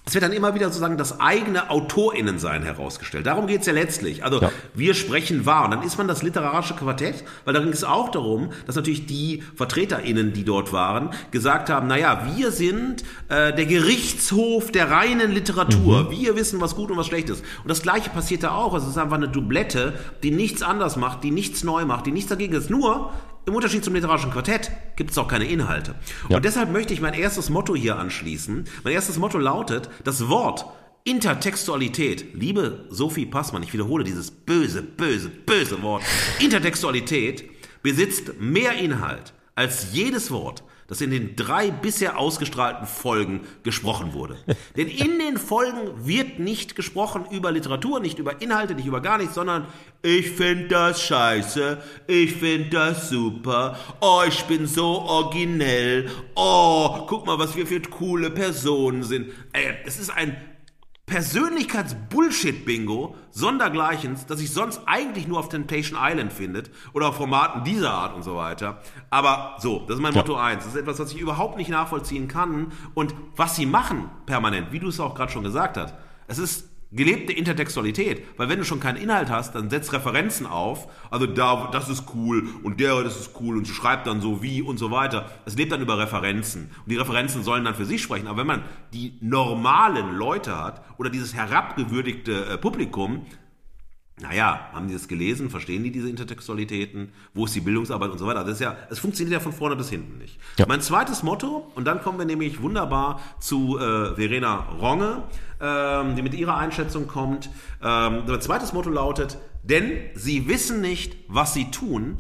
es wird dann immer wieder sozusagen das eigene AutorInnensein herausgestellt. Darum geht's ja letztlich. Also ja. wir sprechen wahr. Und dann ist man das literarische Quartett, weil da ging es auch darum, dass natürlich die VertreterInnen, die dort waren, gesagt haben, naja, wir sind äh, der Gerichtshof der reinen Literatur. Mhm. Wir wissen, was gut und was schlecht ist. Und das gleiche passiert da auch. Es ist einfach eine Doublette, die nichts anders macht, die nichts neu macht, die nichts dagegen ist. Nur im Unterschied zum literarischen Quartett gibt es auch keine Inhalte. Ja. Und deshalb möchte ich mein erstes Motto hier anschließen. Mein erstes Motto lautet, das Wort Intertextualität, liebe Sophie Passmann, ich wiederhole dieses böse, böse, böse Wort. Intertextualität besitzt mehr Inhalt als jedes Wort, das in den drei bisher ausgestrahlten Folgen gesprochen wurde. (laughs) Denn in den Folgen wird nicht gesprochen über Literatur, nicht über Inhalte, nicht über gar nichts, sondern ich finde das scheiße, ich finde das super, oh, ich bin so originell, oh, guck mal, was wir für coole Personen sind. Ey, es ist ein Persönlichkeits-Bullshit-Bingo sondergleichens, das sich sonst eigentlich nur auf Temptation Island findet oder auf Formaten dieser Art und so weiter. Aber so, das ist mein ja. Motto eins. Das ist etwas, was ich überhaupt nicht nachvollziehen kann. Und was sie machen permanent, wie du es auch gerade schon gesagt hast, es ist gelebte Intertextualität, weil wenn du schon keinen Inhalt hast, dann setzt Referenzen auf, also da, das ist cool und der, das ist cool und schreibt dann so wie und so weiter. Es lebt dann über Referenzen und die Referenzen sollen dann für sich sprechen, aber wenn man die normalen Leute hat oder dieses herabgewürdigte äh, Publikum, naja, haben die das gelesen? Verstehen die diese Intertextualitäten? Wo ist die Bildungsarbeit und so weiter? Das ist ja, es funktioniert ja von vorne bis hinten nicht. Ja. Mein zweites Motto, und dann kommen wir nämlich wunderbar zu äh, Verena Ronge, ähm, die mit ihrer Einschätzung kommt. Ähm, mein zweites Motto lautet, denn sie wissen nicht, was sie tun,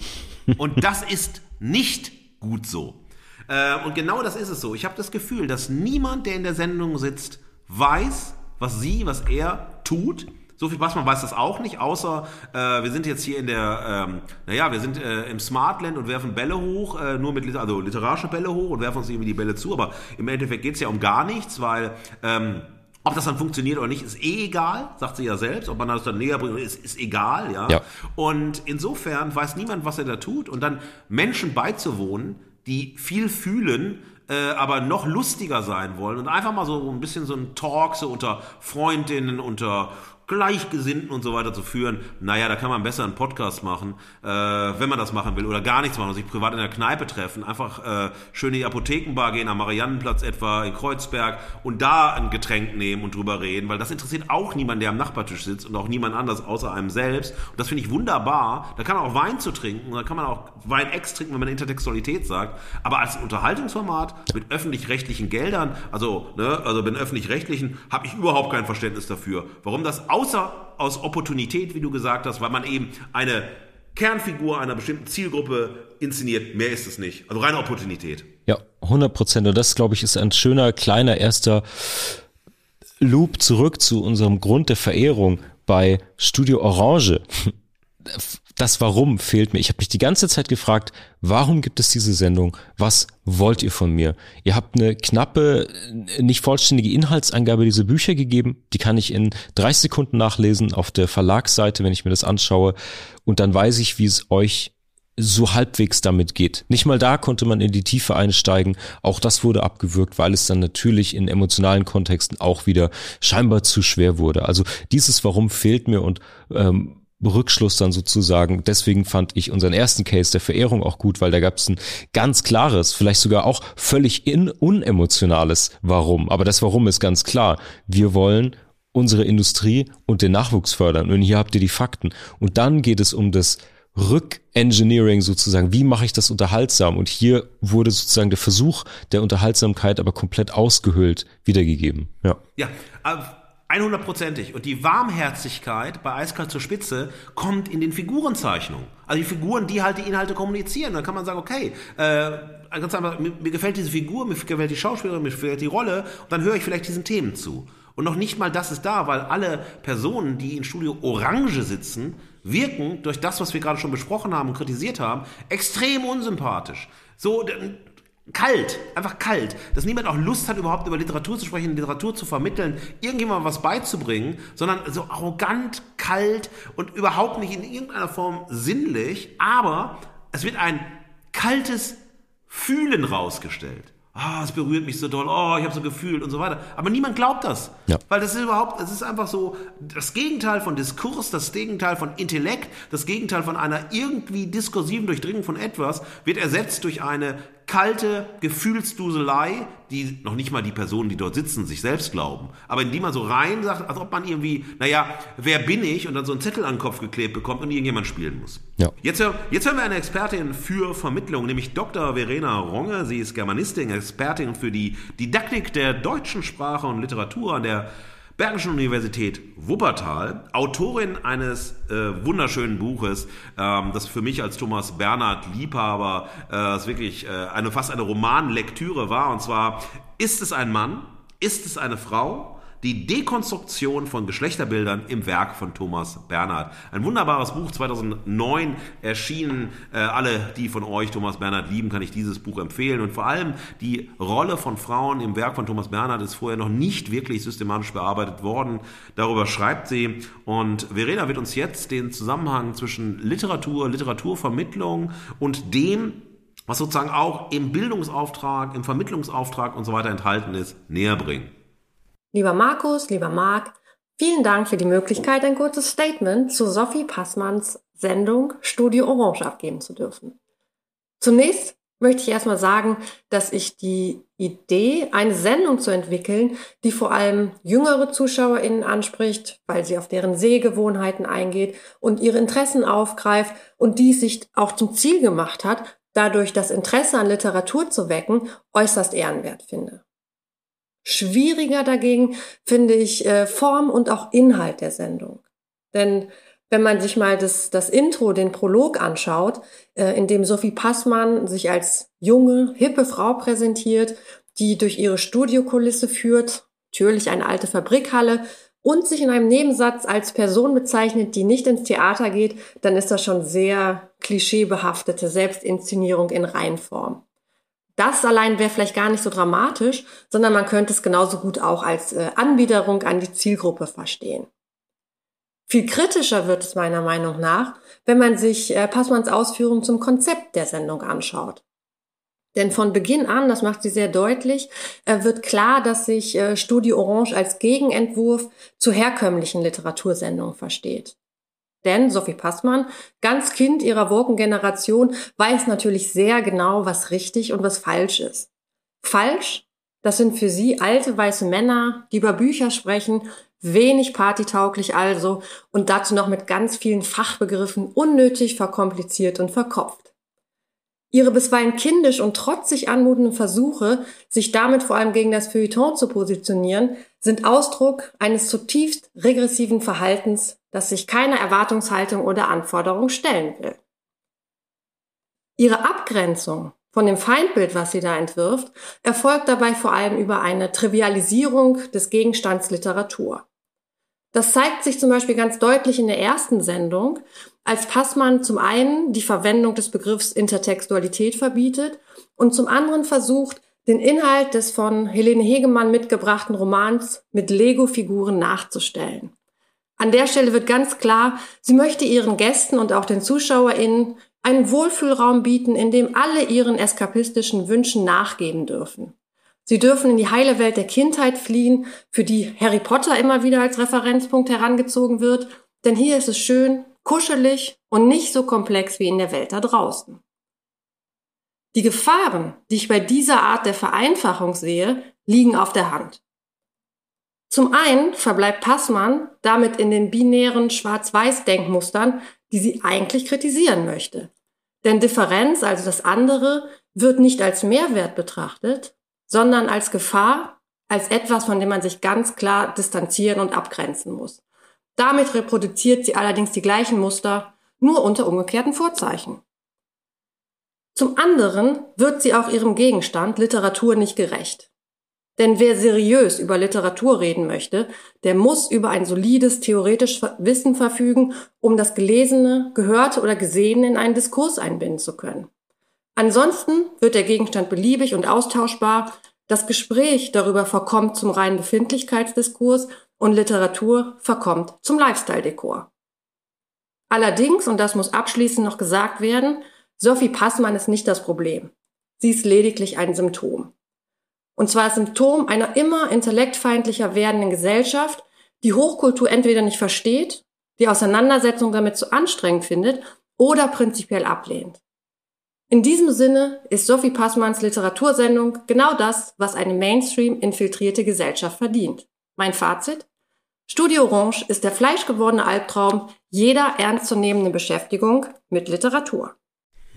und das ist nicht gut so. Äh, und genau das ist es so. Ich habe das Gefühl, dass niemand, der in der Sendung sitzt, weiß, was sie, was er tut Sophie Passmann weiß das auch nicht, außer äh, wir sind jetzt hier in der, ähm, naja, wir sind äh, im Smartland und werfen Bälle hoch, äh, nur mit also literarische Bälle hoch und werfen uns irgendwie die Bälle zu, aber im Endeffekt geht es ja um gar nichts, weil ähm, ob das dann funktioniert oder nicht, ist eh egal, sagt sie ja selbst. Ob man das dann näher bringt, ist, ist egal, ja? ja. Und insofern weiß niemand, was er da tut. Und dann Menschen beizuwohnen, die viel fühlen, äh, aber noch lustiger sein wollen und einfach mal so ein bisschen so ein Talk so unter Freundinnen, unter Gleichgesinnten und so weiter zu führen, naja, da kann man besser einen Podcast machen, äh, wenn man das machen will oder gar nichts machen und sich privat in der Kneipe treffen, einfach äh, schön in die Apothekenbar gehen, am Mariannenplatz etwa, in Kreuzberg und da ein Getränk nehmen und drüber reden, weil das interessiert auch niemand, der am Nachbartisch sitzt und auch niemand anders außer einem selbst. Und das finde ich wunderbar, da kann man auch Wein zu trinken, da kann man auch Wein ex trinken, wenn man Intertextualität sagt, aber als Unterhaltungsformat mit öffentlich-rechtlichen Geldern, also, ne, also mit öffentlich-rechtlichen, habe ich überhaupt kein Verständnis dafür, warum das außer aus Opportunität, wie du gesagt hast, weil man eben eine Kernfigur einer bestimmten Zielgruppe inszeniert. Mehr ist es nicht. Also reine Opportunität. Ja, 100 Prozent. Und das, glaube ich, ist ein schöner, kleiner erster Loop zurück zu unserem Grund der Verehrung bei Studio Orange das Warum fehlt mir. Ich habe mich die ganze Zeit gefragt, warum gibt es diese Sendung? Was wollt ihr von mir? Ihr habt eine knappe, nicht vollständige Inhaltsangabe dieser Bücher gegeben. Die kann ich in 30 Sekunden nachlesen auf der Verlagsseite, wenn ich mir das anschaue. Und dann weiß ich, wie es euch so halbwegs damit geht. Nicht mal da konnte man in die Tiefe einsteigen. Auch das wurde abgewürgt, weil es dann natürlich in emotionalen Kontexten auch wieder scheinbar zu schwer wurde. Also dieses Warum fehlt mir und ähm, Rückschluss dann sozusagen. Deswegen fand ich unseren ersten Case der Verehrung auch gut, weil da gab es ein ganz klares, vielleicht sogar auch völlig in unemotionales Warum. Aber das Warum ist ganz klar. Wir wollen unsere Industrie und den Nachwuchs fördern. Und hier habt ihr die Fakten. Und dann geht es um das Rückengineering sozusagen. Wie mache ich das unterhaltsam? Und hier wurde sozusagen der Versuch der Unterhaltsamkeit aber komplett ausgehöhlt wiedergegeben. Ja. Ja. Äh 100%ig. Und die Warmherzigkeit bei Eiskalt zur Spitze kommt in den Figurenzeichnungen. Also die Figuren, die halt die Inhalte kommunizieren. Dann kann man sagen, okay, äh, ganz einfach, mir, mir gefällt diese Figur, mir gefällt die Schauspielerin, mir gefällt die Rolle. Und dann höre ich vielleicht diesen Themen zu. Und noch nicht mal das ist da, weil alle Personen, die in Studio Orange sitzen, wirken durch das, was wir gerade schon besprochen haben und kritisiert haben, extrem unsympathisch. So, kalt, einfach kalt, dass niemand auch Lust hat, überhaupt über Literatur zu sprechen, Literatur zu vermitteln, irgendjemandem was beizubringen, sondern so arrogant, kalt und überhaupt nicht in irgendeiner Form sinnlich, aber es wird ein kaltes Fühlen rausgestellt ah, es berührt mich so doll, oh, ich habe so gefühlt und so weiter. Aber niemand glaubt das. Ja. Weil das ist überhaupt, es ist einfach so das Gegenteil von Diskurs, das Gegenteil von Intellekt, das Gegenteil von einer irgendwie diskursiven Durchdringung von etwas wird ersetzt durch eine kalte Gefühlsduselei, die noch nicht mal die Personen, die dort sitzen, sich selbst glauben, aber in die man so rein sagt, als ob man irgendwie, naja, wer bin ich? Und dann so einen Zettel an den Kopf geklebt bekommt und irgendjemand spielen muss. Ja. Jetzt, jetzt hören wir eine Expertin für Vermittlung, nämlich Dr. Verena Ronge. Sie ist Germanistin, Expertin für die Didaktik der deutschen Sprache und Literatur an der Bergischen Universität Wuppertal, Autorin eines äh, wunderschönen Buches, ähm, das für mich als Thomas Bernhard Liebhaber äh, wirklich äh, eine fast eine Romanlektüre war. Und zwar ist es ein Mann, ist es eine Frau, die Dekonstruktion von Geschlechterbildern im Werk von Thomas Bernhard. Ein wunderbares Buch, 2009 erschienen. Äh, alle, die von euch Thomas Bernhard lieben, kann ich dieses Buch empfehlen. Und vor allem die Rolle von Frauen im Werk von Thomas Bernhard ist vorher noch nicht wirklich systematisch bearbeitet worden. Darüber schreibt sie. Und Verena wird uns jetzt den Zusammenhang zwischen Literatur, Literaturvermittlung und dem, was sozusagen auch im Bildungsauftrag, im Vermittlungsauftrag und so weiter enthalten ist, näher bringen. Lieber Markus, lieber Marc, vielen Dank für die Möglichkeit, ein kurzes Statement zu Sophie Passmanns Sendung Studio Orange abgeben zu dürfen. Zunächst möchte ich erstmal sagen, dass ich die Idee, eine Sendung zu entwickeln, die vor allem jüngere ZuschauerInnen anspricht, weil sie auf deren Sehgewohnheiten eingeht und ihre Interessen aufgreift und die sich auch zum Ziel gemacht hat, dadurch das Interesse an Literatur zu wecken, äußerst ehrenwert finde. Schwieriger dagegen finde ich äh, Form und auch Inhalt der Sendung. Denn wenn man sich mal das, das Intro, den Prolog anschaut, äh, in dem Sophie Passmann sich als junge, hippe Frau präsentiert, die durch ihre Studiokulisse führt, natürlich eine alte Fabrikhalle, und sich in einem Nebensatz als Person bezeichnet, die nicht ins Theater geht, dann ist das schon sehr klischeebehaftete Selbstinszenierung in Reinform. Das allein wäre vielleicht gar nicht so dramatisch, sondern man könnte es genauso gut auch als äh, Anbiederung an die Zielgruppe verstehen. Viel kritischer wird es meiner Meinung nach, wenn man sich äh, Passmanns Ausführungen zum Konzept der Sendung anschaut. Denn von Beginn an, das macht sie sehr deutlich, äh, wird klar, dass sich äh, Studio Orange als Gegenentwurf zu herkömmlichen Literatursendungen versteht. Denn Sophie Passmann, ganz Kind ihrer Woken-Generation, weiß natürlich sehr genau, was richtig und was falsch ist. Falsch, das sind für sie alte weiße Männer, die über Bücher sprechen, wenig partytauglich also und dazu noch mit ganz vielen Fachbegriffen unnötig verkompliziert und verkopft. Ihre bisweilen kindisch und trotzig anmutenden Versuche, sich damit vor allem gegen das Feuilleton zu positionieren, sind Ausdruck eines zutiefst regressiven Verhaltens, das sich keiner Erwartungshaltung oder Anforderung stellen will. Ihre Abgrenzung von dem Feindbild, was sie da entwirft, erfolgt dabei vor allem über eine Trivialisierung des Gegenstands Literatur. Das zeigt sich zum Beispiel ganz deutlich in der ersten Sendung, als Passmann zum einen die Verwendung des Begriffs Intertextualität verbietet und zum anderen versucht, den Inhalt des von Helene Hegemann mitgebrachten Romans mit Lego-Figuren nachzustellen. An der Stelle wird ganz klar, sie möchte ihren Gästen und auch den ZuschauerInnen einen Wohlfühlraum bieten, in dem alle ihren eskapistischen Wünschen nachgeben dürfen. Sie dürfen in die heile Welt der Kindheit fliehen, für die Harry Potter immer wieder als Referenzpunkt herangezogen wird, denn hier ist es schön, kuschelig und nicht so komplex wie in der Welt da draußen. Die Gefahren, die ich bei dieser Art der Vereinfachung sehe, liegen auf der Hand. Zum einen verbleibt Passmann damit in den binären Schwarz-Weiß-Denkmustern, die sie eigentlich kritisieren möchte. Denn Differenz, also das andere, wird nicht als Mehrwert betrachtet, sondern als Gefahr, als etwas, von dem man sich ganz klar distanzieren und abgrenzen muss. Damit reproduziert sie allerdings die gleichen Muster, nur unter umgekehrten Vorzeichen. Zum anderen wird sie auch ihrem Gegenstand Literatur nicht gerecht. Denn wer seriös über Literatur reden möchte, der muss über ein solides theoretisches Wissen verfügen, um das Gelesene, Gehörte oder Gesehene in einen Diskurs einbinden zu können. Ansonsten wird der Gegenstand beliebig und austauschbar, das Gespräch darüber verkommt zum reinen Befindlichkeitsdiskurs und Literatur verkommt zum Lifestyle-Dekor. Allerdings, und das muss abschließend noch gesagt werden, Sophie Passmann ist nicht das Problem. Sie ist lediglich ein Symptom. Und zwar Symptom einer immer intellektfeindlicher werdenden Gesellschaft, die Hochkultur entweder nicht versteht, die Auseinandersetzung damit zu anstrengend findet oder prinzipiell ablehnt. In diesem Sinne ist Sophie Passmanns Literatursendung genau das, was eine Mainstream-infiltrierte Gesellschaft verdient. Mein Fazit? Studio Orange ist der fleischgewordene Albtraum jeder ernstzunehmenden Beschäftigung mit Literatur.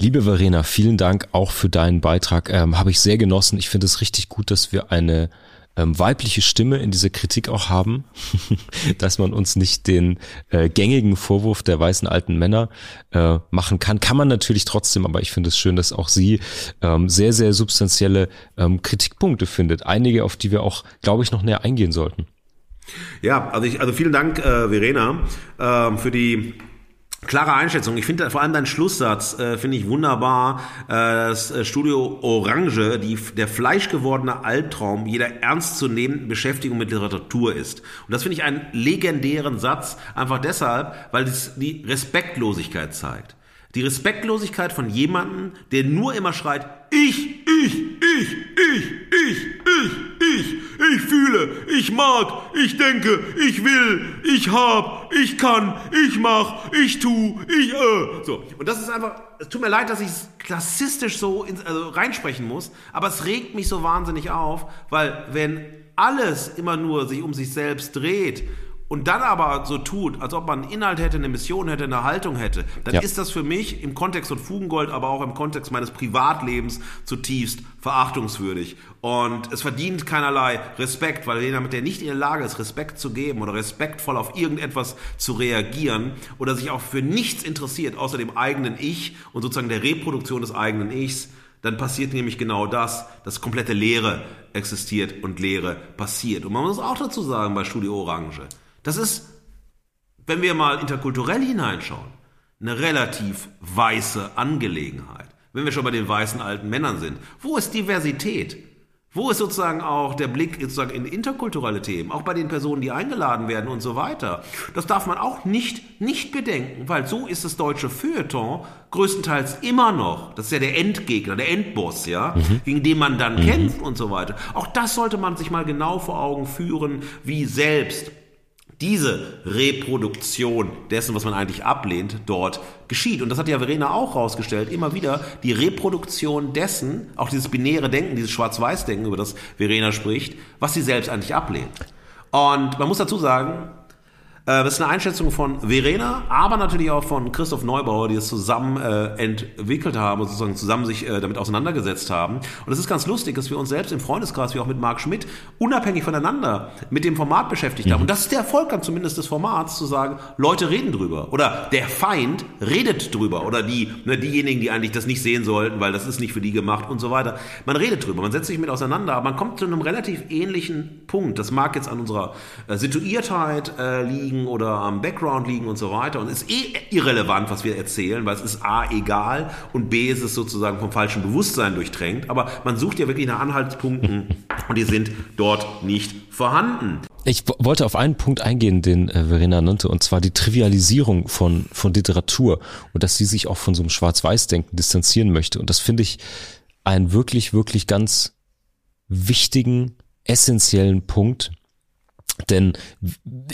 Liebe Verena, vielen Dank auch für deinen Beitrag. Ähm, Habe ich sehr genossen. Ich finde es richtig gut, dass wir eine ähm, weibliche Stimme in dieser Kritik auch haben, (laughs) dass man uns nicht den äh, gängigen Vorwurf der weißen alten Männer äh, machen kann. Kann man natürlich trotzdem, aber ich finde es schön, dass auch sie ähm, sehr, sehr substanzielle ähm, Kritikpunkte findet. Einige, auf die wir auch, glaube ich, noch näher eingehen sollten. Ja, also, ich, also vielen Dank, äh, Verena, äh, für die Klare Einschätzung. Ich finde vor allem dein Schlusssatz äh, finde ich wunderbar. Äh, das äh, Studio Orange, die, der fleischgewordene Albtraum jeder ernstzunehmenden Beschäftigung mit Literatur ist. Und das finde ich einen legendären Satz, einfach deshalb, weil es die Respektlosigkeit zeigt. Die Respektlosigkeit von jemandem, der nur immer schreit, ich, ich, ich, ich, ich, ich, ich, ich fühle, ich mag, ich denke, ich will, ich hab, ich kann, ich mach, ich tu, ich äh. So. Und das ist einfach, es tut mir leid, dass ich es klassistisch so ins, also reinsprechen muss, aber es regt mich so wahnsinnig auf, weil wenn alles immer nur sich um sich selbst dreht und dann aber so tut, als ob man einen Inhalt hätte, eine Mission hätte, eine Haltung hätte, dann ja. ist das für mich im Kontext von Fugengold, aber auch im Kontext meines Privatlebens zutiefst verachtungswürdig. Und es verdient keinerlei Respekt, weil jemand, der nicht in der Lage ist, Respekt zu geben oder respektvoll auf irgendetwas zu reagieren oder sich auch für nichts interessiert, außer dem eigenen Ich und sozusagen der Reproduktion des eigenen Ichs, dann passiert nämlich genau das, dass komplette Leere existiert und Leere passiert. Und man muss auch dazu sagen bei Studio Orange, das ist, wenn wir mal interkulturell hineinschauen, eine relativ weiße Angelegenheit. Wenn wir schon bei den weißen alten Männern sind. Wo ist Diversität? Wo ist sozusagen auch der Blick sozusagen in interkulturelle Themen, auch bei den Personen, die eingeladen werden und so weiter? Das darf man auch nicht, nicht bedenken, weil so ist das deutsche Feuilleton größtenteils immer noch. Das ist ja der Endgegner, der Endboss, ja, mhm. gegen den man dann mhm. kämpft und so weiter. Auch das sollte man sich mal genau vor Augen führen, wie selbst diese Reproduktion dessen, was man eigentlich ablehnt, dort geschieht. Und das hat ja Verena auch rausgestellt, immer wieder die Reproduktion dessen, auch dieses binäre Denken, dieses Schwarz-Weiß-Denken, über das Verena spricht, was sie selbst eigentlich ablehnt. Und man muss dazu sagen, das ist eine Einschätzung von Verena, aber natürlich auch von Christoph Neubauer, die es zusammen äh, entwickelt haben sozusagen zusammen sich äh, damit auseinandergesetzt haben. Und es ist ganz lustig, dass wir uns selbst im Freundeskreis, wie auch mit Marc Schmidt, unabhängig voneinander mit dem Format beschäftigt mhm. haben. Und das ist der Erfolg dann zumindest des Formats, zu sagen, Leute reden drüber. Oder der Feind redet drüber. Oder die, ne, diejenigen, die eigentlich das nicht sehen sollten, weil das ist nicht für die gemacht und so weiter. Man redet drüber, man setzt sich mit auseinander, aber man kommt zu einem relativ ähnlichen Punkt. Das mag jetzt an unserer äh, Situiertheit äh, liegen liegen oder am Background liegen und so weiter. Und ist eh irrelevant, was wir erzählen, weil es ist A, egal und B, ist es sozusagen vom falschen Bewusstsein durchdrängt. Aber man sucht ja wirklich nach Anhaltspunkten und die sind dort nicht vorhanden. Ich wollte auf einen Punkt eingehen, den äh, Verena nannte, und zwar die Trivialisierung von, von Literatur und dass sie sich auch von so einem Schwarz-Weiß-Denken distanzieren möchte. Und das finde ich einen wirklich, wirklich ganz wichtigen, essentiellen Punkt, denn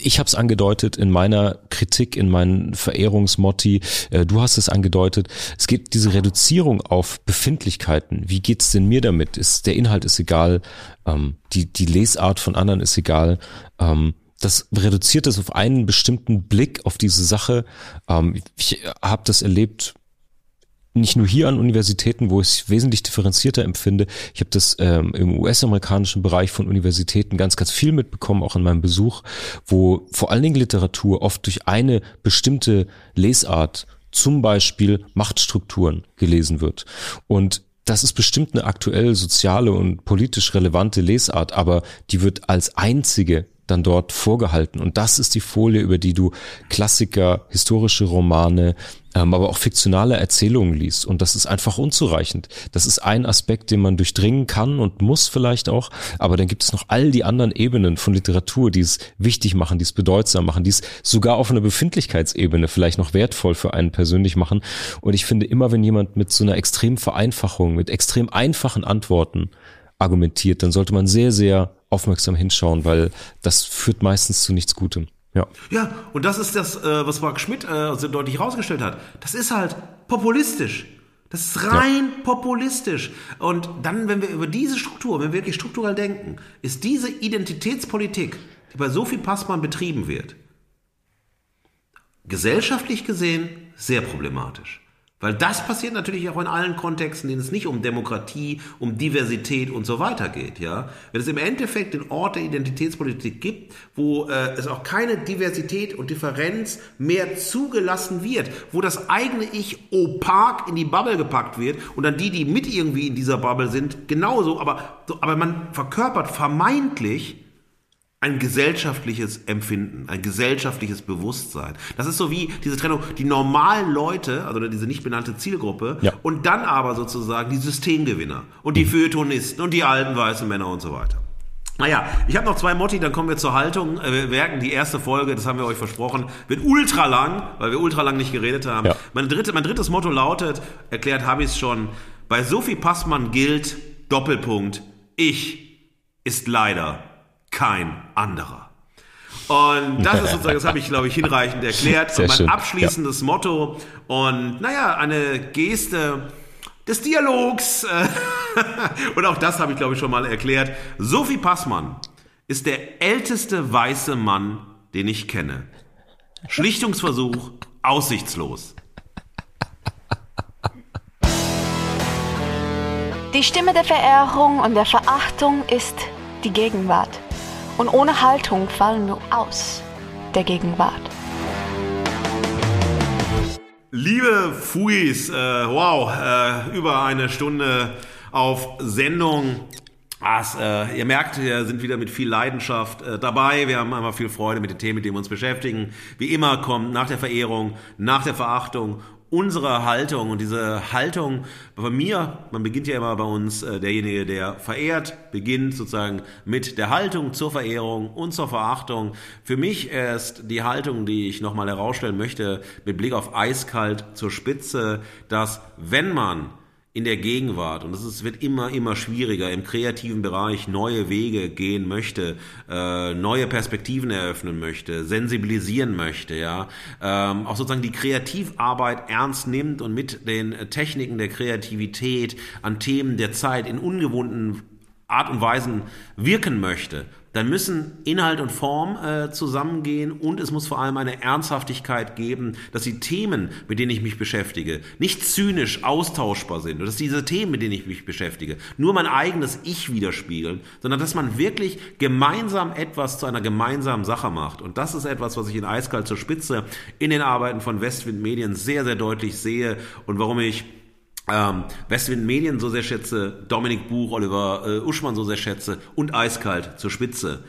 ich habe es angedeutet in meiner Kritik, in meinen Verehrungsmotti, äh, du hast es angedeutet, es geht diese Reduzierung auf Befindlichkeiten. Wie geht's denn mir damit? Ist, der Inhalt ist egal, ähm, die, die Lesart von anderen ist egal. Ähm, das reduziert es auf einen bestimmten Blick auf diese Sache. Ähm, ich habe das erlebt nicht nur hier an Universitäten, wo ich es wesentlich differenzierter empfinde. Ich habe das ähm, im US-amerikanischen Bereich von Universitäten ganz, ganz viel mitbekommen, auch in meinem Besuch, wo vor allen Dingen Literatur oft durch eine bestimmte Lesart, zum Beispiel Machtstrukturen, gelesen wird. Und das ist bestimmt eine aktuell soziale und politisch relevante Lesart, aber die wird als einzige dann dort vorgehalten. Und das ist die Folie, über die du Klassiker, historische Romane, ähm, aber auch fiktionale Erzählungen liest. Und das ist einfach unzureichend. Das ist ein Aspekt, den man durchdringen kann und muss vielleicht auch. Aber dann gibt es noch all die anderen Ebenen von Literatur, die es wichtig machen, die es bedeutsam machen, die es sogar auf einer Befindlichkeitsebene vielleicht noch wertvoll für einen persönlich machen. Und ich finde immer, wenn jemand mit so einer extremen Vereinfachung, mit extrem einfachen Antworten argumentiert, dann sollte man sehr, sehr aufmerksam hinschauen, weil das führt meistens zu nichts Gutem. Ja. Ja, und das ist das, äh, was Marc Schmidt äh, so deutlich herausgestellt hat. Das ist halt populistisch. Das ist rein ja. populistisch. Und dann, wenn wir über diese Struktur, wenn wir wirklich strukturell denken, ist diese Identitätspolitik, die bei Sophie Passmann betrieben wird, gesellschaftlich gesehen sehr problematisch. Weil das passiert natürlich auch in allen Kontexten, in denen es nicht um Demokratie, um Diversität und so weiter geht. Ja? Wenn es im Endeffekt den Ort der Identitätspolitik gibt, wo äh, es auch keine Diversität und Differenz mehr zugelassen wird, wo das eigene Ich opak in die Bubble gepackt wird und dann die, die mit irgendwie in dieser Bubble sind, genauso, aber, aber man verkörpert vermeintlich ein gesellschaftliches Empfinden, ein gesellschaftliches Bewusstsein. Das ist so wie diese Trennung, die normalen Leute, also diese nicht benannte Zielgruppe, ja. und dann aber sozusagen die Systemgewinner und die Feuilletonisten und die alten weißen Männer und so weiter. Naja, ich habe noch zwei Motti, dann kommen wir zur Haltung. Äh, wir merken, die erste Folge, das haben wir euch versprochen, wird ultra lang, weil wir ultra lang nicht geredet haben. Ja. Mein, dritte, mein drittes Motto lautet, erklärt habe ich es schon, bei Sophie Passmann gilt, Doppelpunkt, ich ist leider kein anderer. Und das ist sozusagen, das habe ich, glaube ich, hinreichend erklärt. Sehr und mein schön. abschließendes ja. Motto und naja, eine Geste des Dialogs. (laughs) Und auch das habe ich, glaube ich, schon mal erklärt. Sophie Passmann ist der älteste weiße Mann, den ich kenne. Schlichtungsversuch aussichtslos. Die Stimme der Verehrung und der Verachtung ist die Gegenwart und ohne Haltung fallen wir aus der Gegenwart. Liebe Fuis, äh, wow, äh, über eine Stunde auf Sendung. Was, äh, ihr merkt, wir sind wieder mit viel Leidenschaft äh, dabei. Wir haben einfach viel Freude mit den Themen, mit denen wir uns beschäftigen. Wie immer kommt nach der Verehrung, nach der Verachtung unsere Haltung und diese Haltung bei mir, man beginnt ja immer bei uns, äh, derjenige, der verehrt, beginnt sozusagen mit der Haltung zur Verehrung und zur Verachtung. Für mich ist die Haltung, die ich nochmal herausstellen möchte, mit Blick auf eiskalt zur Spitze, dass wenn man in der Gegenwart. Und es wird immer, immer schwieriger im kreativen Bereich neue Wege gehen möchte, äh, neue Perspektiven eröffnen möchte, sensibilisieren möchte, ja, ähm, auch sozusagen die Kreativarbeit ernst nimmt und mit den Techniken der Kreativität an Themen der Zeit in ungewohnten Art und Weisen wirken möchte, dann müssen Inhalt und Form äh, zusammengehen und es muss vor allem eine Ernsthaftigkeit geben, dass die Themen, mit denen ich mich beschäftige, nicht zynisch austauschbar sind und dass diese Themen, mit denen ich mich beschäftige, nur mein eigenes Ich widerspiegeln, sondern dass man wirklich gemeinsam etwas zu einer gemeinsamen Sache macht. Und das ist etwas, was ich in Eiskalt zur Spitze in den Arbeiten von Westwind Medien sehr, sehr deutlich sehe und warum ich ähm, Westwind Medien so sehr schätze, Dominik Buch, Oliver äh, Uschmann so sehr schätze und eiskalt zur Spitze.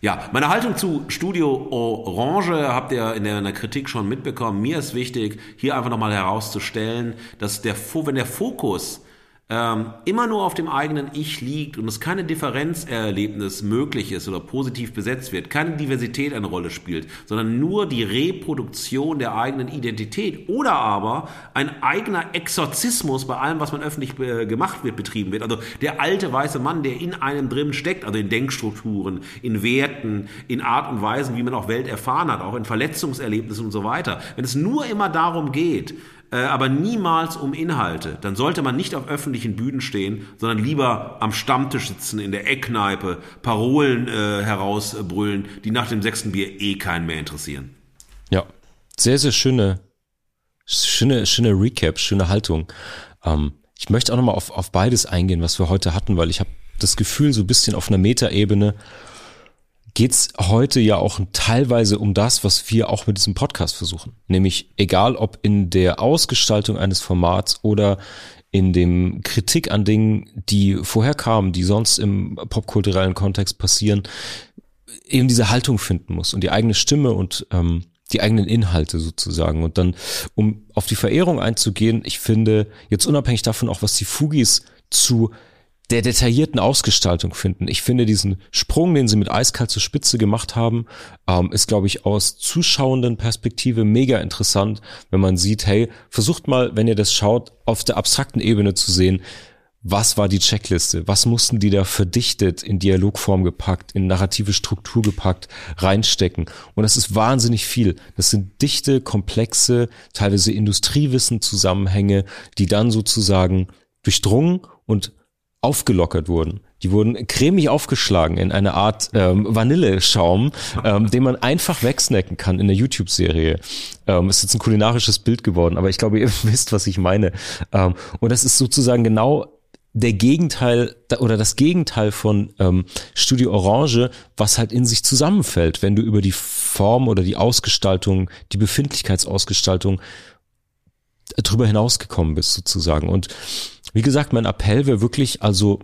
Ja, meine Haltung zu Studio Orange habt ihr in der, in der Kritik schon mitbekommen. Mir ist wichtig, hier einfach nochmal herauszustellen, dass der, wenn der Fokus ähm, immer nur auf dem eigenen Ich liegt und es keine Differenzerlebnis möglich ist oder positiv besetzt wird, keine Diversität eine Rolle spielt, sondern nur die Reproduktion der eigenen Identität oder aber ein eigener Exorzismus bei allem, was man öffentlich gemacht wird, betrieben wird. Also der alte weiße Mann, der in einem drin steckt, also in Denkstrukturen, in Werten, in Art und Weisen, wie man auch Welt erfahren hat, auch in Verletzungserlebnissen und so weiter. Wenn es nur immer darum geht, aber niemals um Inhalte. Dann sollte man nicht auf öffentlichen Bühnen stehen, sondern lieber am Stammtisch sitzen, in der Eckkneipe, Parolen äh, herausbrüllen, die nach dem sechsten Bier eh keinen mehr interessieren. Ja, sehr, sehr schöne, schöne, schöne Recap, schöne Haltung. Ähm, ich möchte auch nochmal auf, auf beides eingehen, was wir heute hatten, weil ich habe das Gefühl, so ein bisschen auf einer Metaebene, geht's heute ja auch teilweise um das, was wir auch mit diesem Podcast versuchen. Nämlich egal ob in der Ausgestaltung eines Formats oder in dem Kritik an Dingen, die vorher kamen, die sonst im popkulturellen Kontext passieren, eben diese Haltung finden muss und die eigene Stimme und ähm, die eigenen Inhalte sozusagen. Und dann, um auf die Verehrung einzugehen, ich finde, jetzt unabhängig davon auch, was die Fugis zu der detaillierten Ausgestaltung finden. Ich finde diesen Sprung, den sie mit Eiskalt zur Spitze gemacht haben, ähm, ist, glaube ich, aus zuschauenden Perspektive mega interessant, wenn man sieht, hey, versucht mal, wenn ihr das schaut, auf der abstrakten Ebene zu sehen, was war die Checkliste? Was mussten die da verdichtet, in Dialogform gepackt, in narrative Struktur gepackt, reinstecken? Und das ist wahnsinnig viel. Das sind dichte, komplexe, teilweise Industriewissen Zusammenhänge, die dann sozusagen durchdrungen und aufgelockert wurden. Die wurden cremig aufgeschlagen in eine Art ähm, Vanilleschaum, ähm, den man einfach wegsnacken kann in der YouTube-Serie. Ähm, ist jetzt ein kulinarisches Bild geworden, aber ich glaube, ihr (laughs) wisst, was ich meine. Ähm, und das ist sozusagen genau der Gegenteil oder das Gegenteil von ähm, Studio Orange, was halt in sich zusammenfällt, wenn du über die Form oder die Ausgestaltung, die Befindlichkeitsausgestaltung drüber hinausgekommen bist sozusagen. Und wie gesagt, mein Appell wäre wirklich, also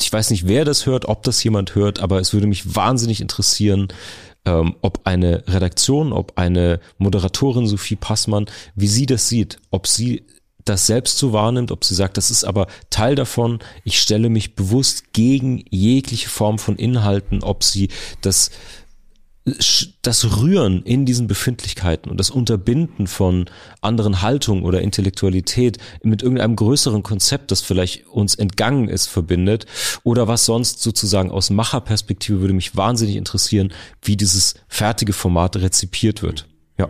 ich weiß nicht, wer das hört, ob das jemand hört, aber es würde mich wahnsinnig interessieren, ähm, ob eine Redaktion, ob eine Moderatorin Sophie Passmann, wie sie das sieht, ob sie das selbst so wahrnimmt, ob sie sagt, das ist aber Teil davon, ich stelle mich bewusst gegen jegliche Form von Inhalten, ob sie das das Rühren in diesen Befindlichkeiten und das Unterbinden von anderen Haltungen oder Intellektualität mit irgendeinem größeren Konzept, das vielleicht uns entgangen ist, verbindet oder was sonst sozusagen aus Macherperspektive würde mich wahnsinnig interessieren, wie dieses fertige Format rezipiert wird. Ja.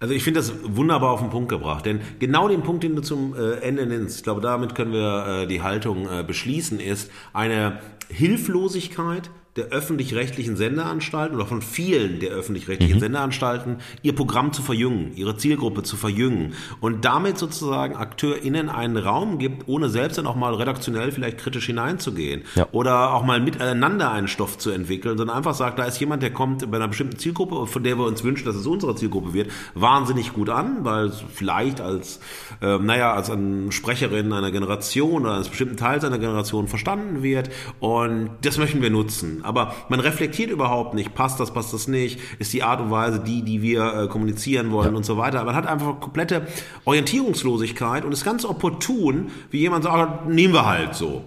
Also ich finde das wunderbar auf den Punkt gebracht, denn genau den Punkt, den du zum äh, Ende nennst, ich glaube, damit können wir äh, die Haltung äh, beschließen, ist eine Hilflosigkeit, der öffentlich-rechtlichen Sendeanstalten oder von vielen der öffentlich-rechtlichen mhm. Sendeanstalten, ihr Programm zu verjüngen, ihre Zielgruppe zu verjüngen und damit sozusagen AkteurInnen einen Raum gibt, ohne selbst dann auch mal redaktionell vielleicht kritisch hineinzugehen ja. oder auch mal miteinander einen Stoff zu entwickeln, sondern einfach sagt, da ist jemand, der kommt bei einer bestimmten Zielgruppe, von der wir uns wünschen, dass es unsere Zielgruppe wird, wahnsinnig gut an, weil es vielleicht als, äh, naja, als eine Sprecherin einer Generation oder eines bestimmten Teils einer Generation verstanden wird und das möchten wir nutzen aber man reflektiert überhaupt nicht, passt das, passt das nicht, ist die Art und Weise die, die wir äh, kommunizieren wollen ja. und so weiter. Man hat einfach komplette Orientierungslosigkeit und ist ganz opportun, wie jemand sagt, nehmen wir halt so.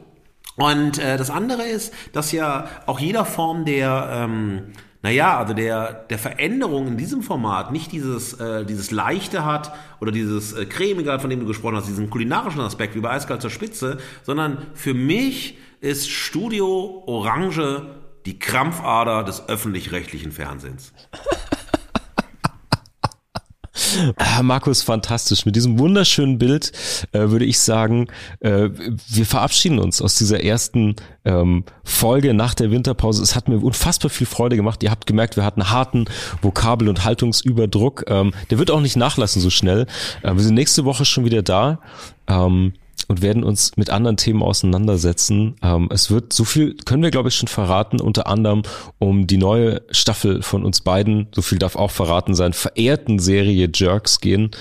Und äh, das andere ist, dass ja auch jeder Form der ähm, naja, also der, der Veränderung in diesem Format nicht dieses, äh, dieses Leichte hat oder dieses äh, Cremige von dem du gesprochen hast, diesen kulinarischen Aspekt wie bei Eiskalt zur Spitze, sondern für mich ist Studio Orange die Krampfader des öffentlich-rechtlichen Fernsehens. Ah, Markus, fantastisch. Mit diesem wunderschönen Bild äh, würde ich sagen, äh, wir verabschieden uns aus dieser ersten ähm, Folge nach der Winterpause. Es hat mir unfassbar viel Freude gemacht. Ihr habt gemerkt, wir hatten harten Vokabel- und Haltungsüberdruck. Ähm, der wird auch nicht nachlassen so schnell. Äh, wir sind nächste Woche schon wieder da. Ähm, und werden uns mit anderen Themen auseinandersetzen. Ähm, es wird so viel, können wir glaube ich schon verraten, unter anderem um die neue Staffel von uns beiden, so viel darf auch verraten sein, verehrten Serie Jerks gehen,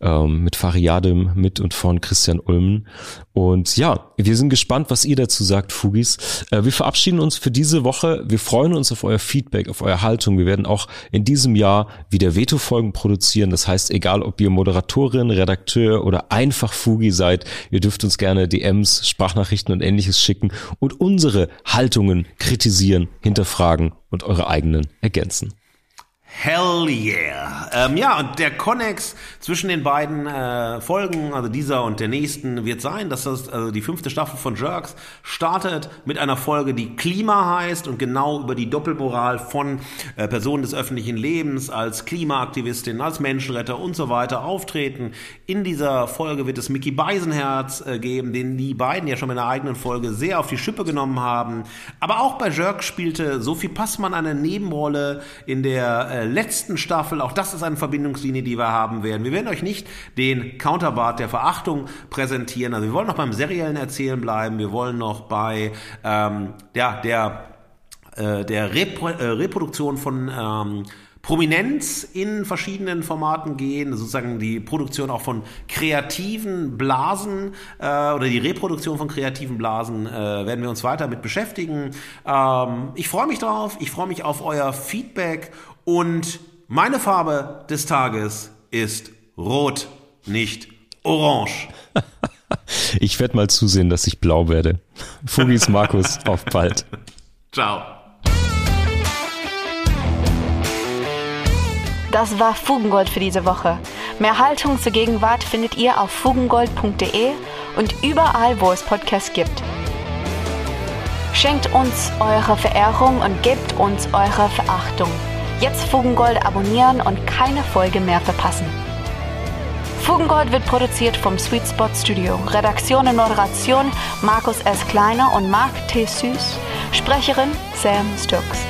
ähm, mit Fariadim, mit und von Christian Ulmen. Und ja, wir sind gespannt, was ihr dazu sagt, Fugis. Äh, wir verabschieden uns für diese Woche. Wir freuen uns auf euer Feedback, auf eure Haltung. Wir werden auch in diesem Jahr wieder Veto-Folgen produzieren. Das heißt, egal ob ihr Moderatorin, Redakteur oder einfach Fugi seid, ihr dürft uns gerne DMs, Sprachnachrichten und ähnliches schicken und unsere Haltungen kritisieren, hinterfragen und eure eigenen ergänzen. Hell yeah. Ähm, ja, und der Connex zwischen den beiden äh, Folgen, also dieser und der nächsten, wird sein, dass das also die fünfte Staffel von Jerks startet mit einer Folge, die Klima heißt und genau über die Doppelmoral von äh, Personen des öffentlichen Lebens als Klimaaktivistin, als Menschenretter und so weiter auftreten. In dieser Folge wird es Mickey Beisenherz äh, geben, den die beiden ja schon in einer eigenen Folge sehr auf die Schippe genommen haben. Aber auch bei Jerks spielte Sophie Passmann eine Nebenrolle in der äh, letzten Staffel. Auch das ist eine Verbindungslinie, die wir haben werden. Wir werden euch nicht den Counterpart der Verachtung präsentieren. Also wir wollen noch beim seriellen Erzählen bleiben. Wir wollen noch bei ähm, ja, der, äh, der Repro äh, Reproduktion von ähm, Prominenz in verschiedenen Formaten gehen, sozusagen die Produktion auch von kreativen Blasen äh, oder die Reproduktion von kreativen Blasen äh, werden wir uns weiter mit beschäftigen. Ähm, ich freue mich drauf, ich freue mich auf euer Feedback und meine Farbe des Tages ist rot, nicht orange. (laughs) ich werde mal zusehen, dass ich blau werde. Fugis Markus, (laughs) auf bald. Ciao. Das war Fugengold für diese Woche. Mehr Haltung zur Gegenwart findet ihr auf fugengold.de und überall, wo es Podcasts gibt. Schenkt uns eure Verehrung und gebt uns eure Verachtung. Jetzt Fugengold abonnieren und keine Folge mehr verpassen. Fugengold wird produziert vom Sweet Spot Studio. Redaktion und Moderation Markus S. Kleiner und Mark T. Süß. Sprecherin Sam Stokes.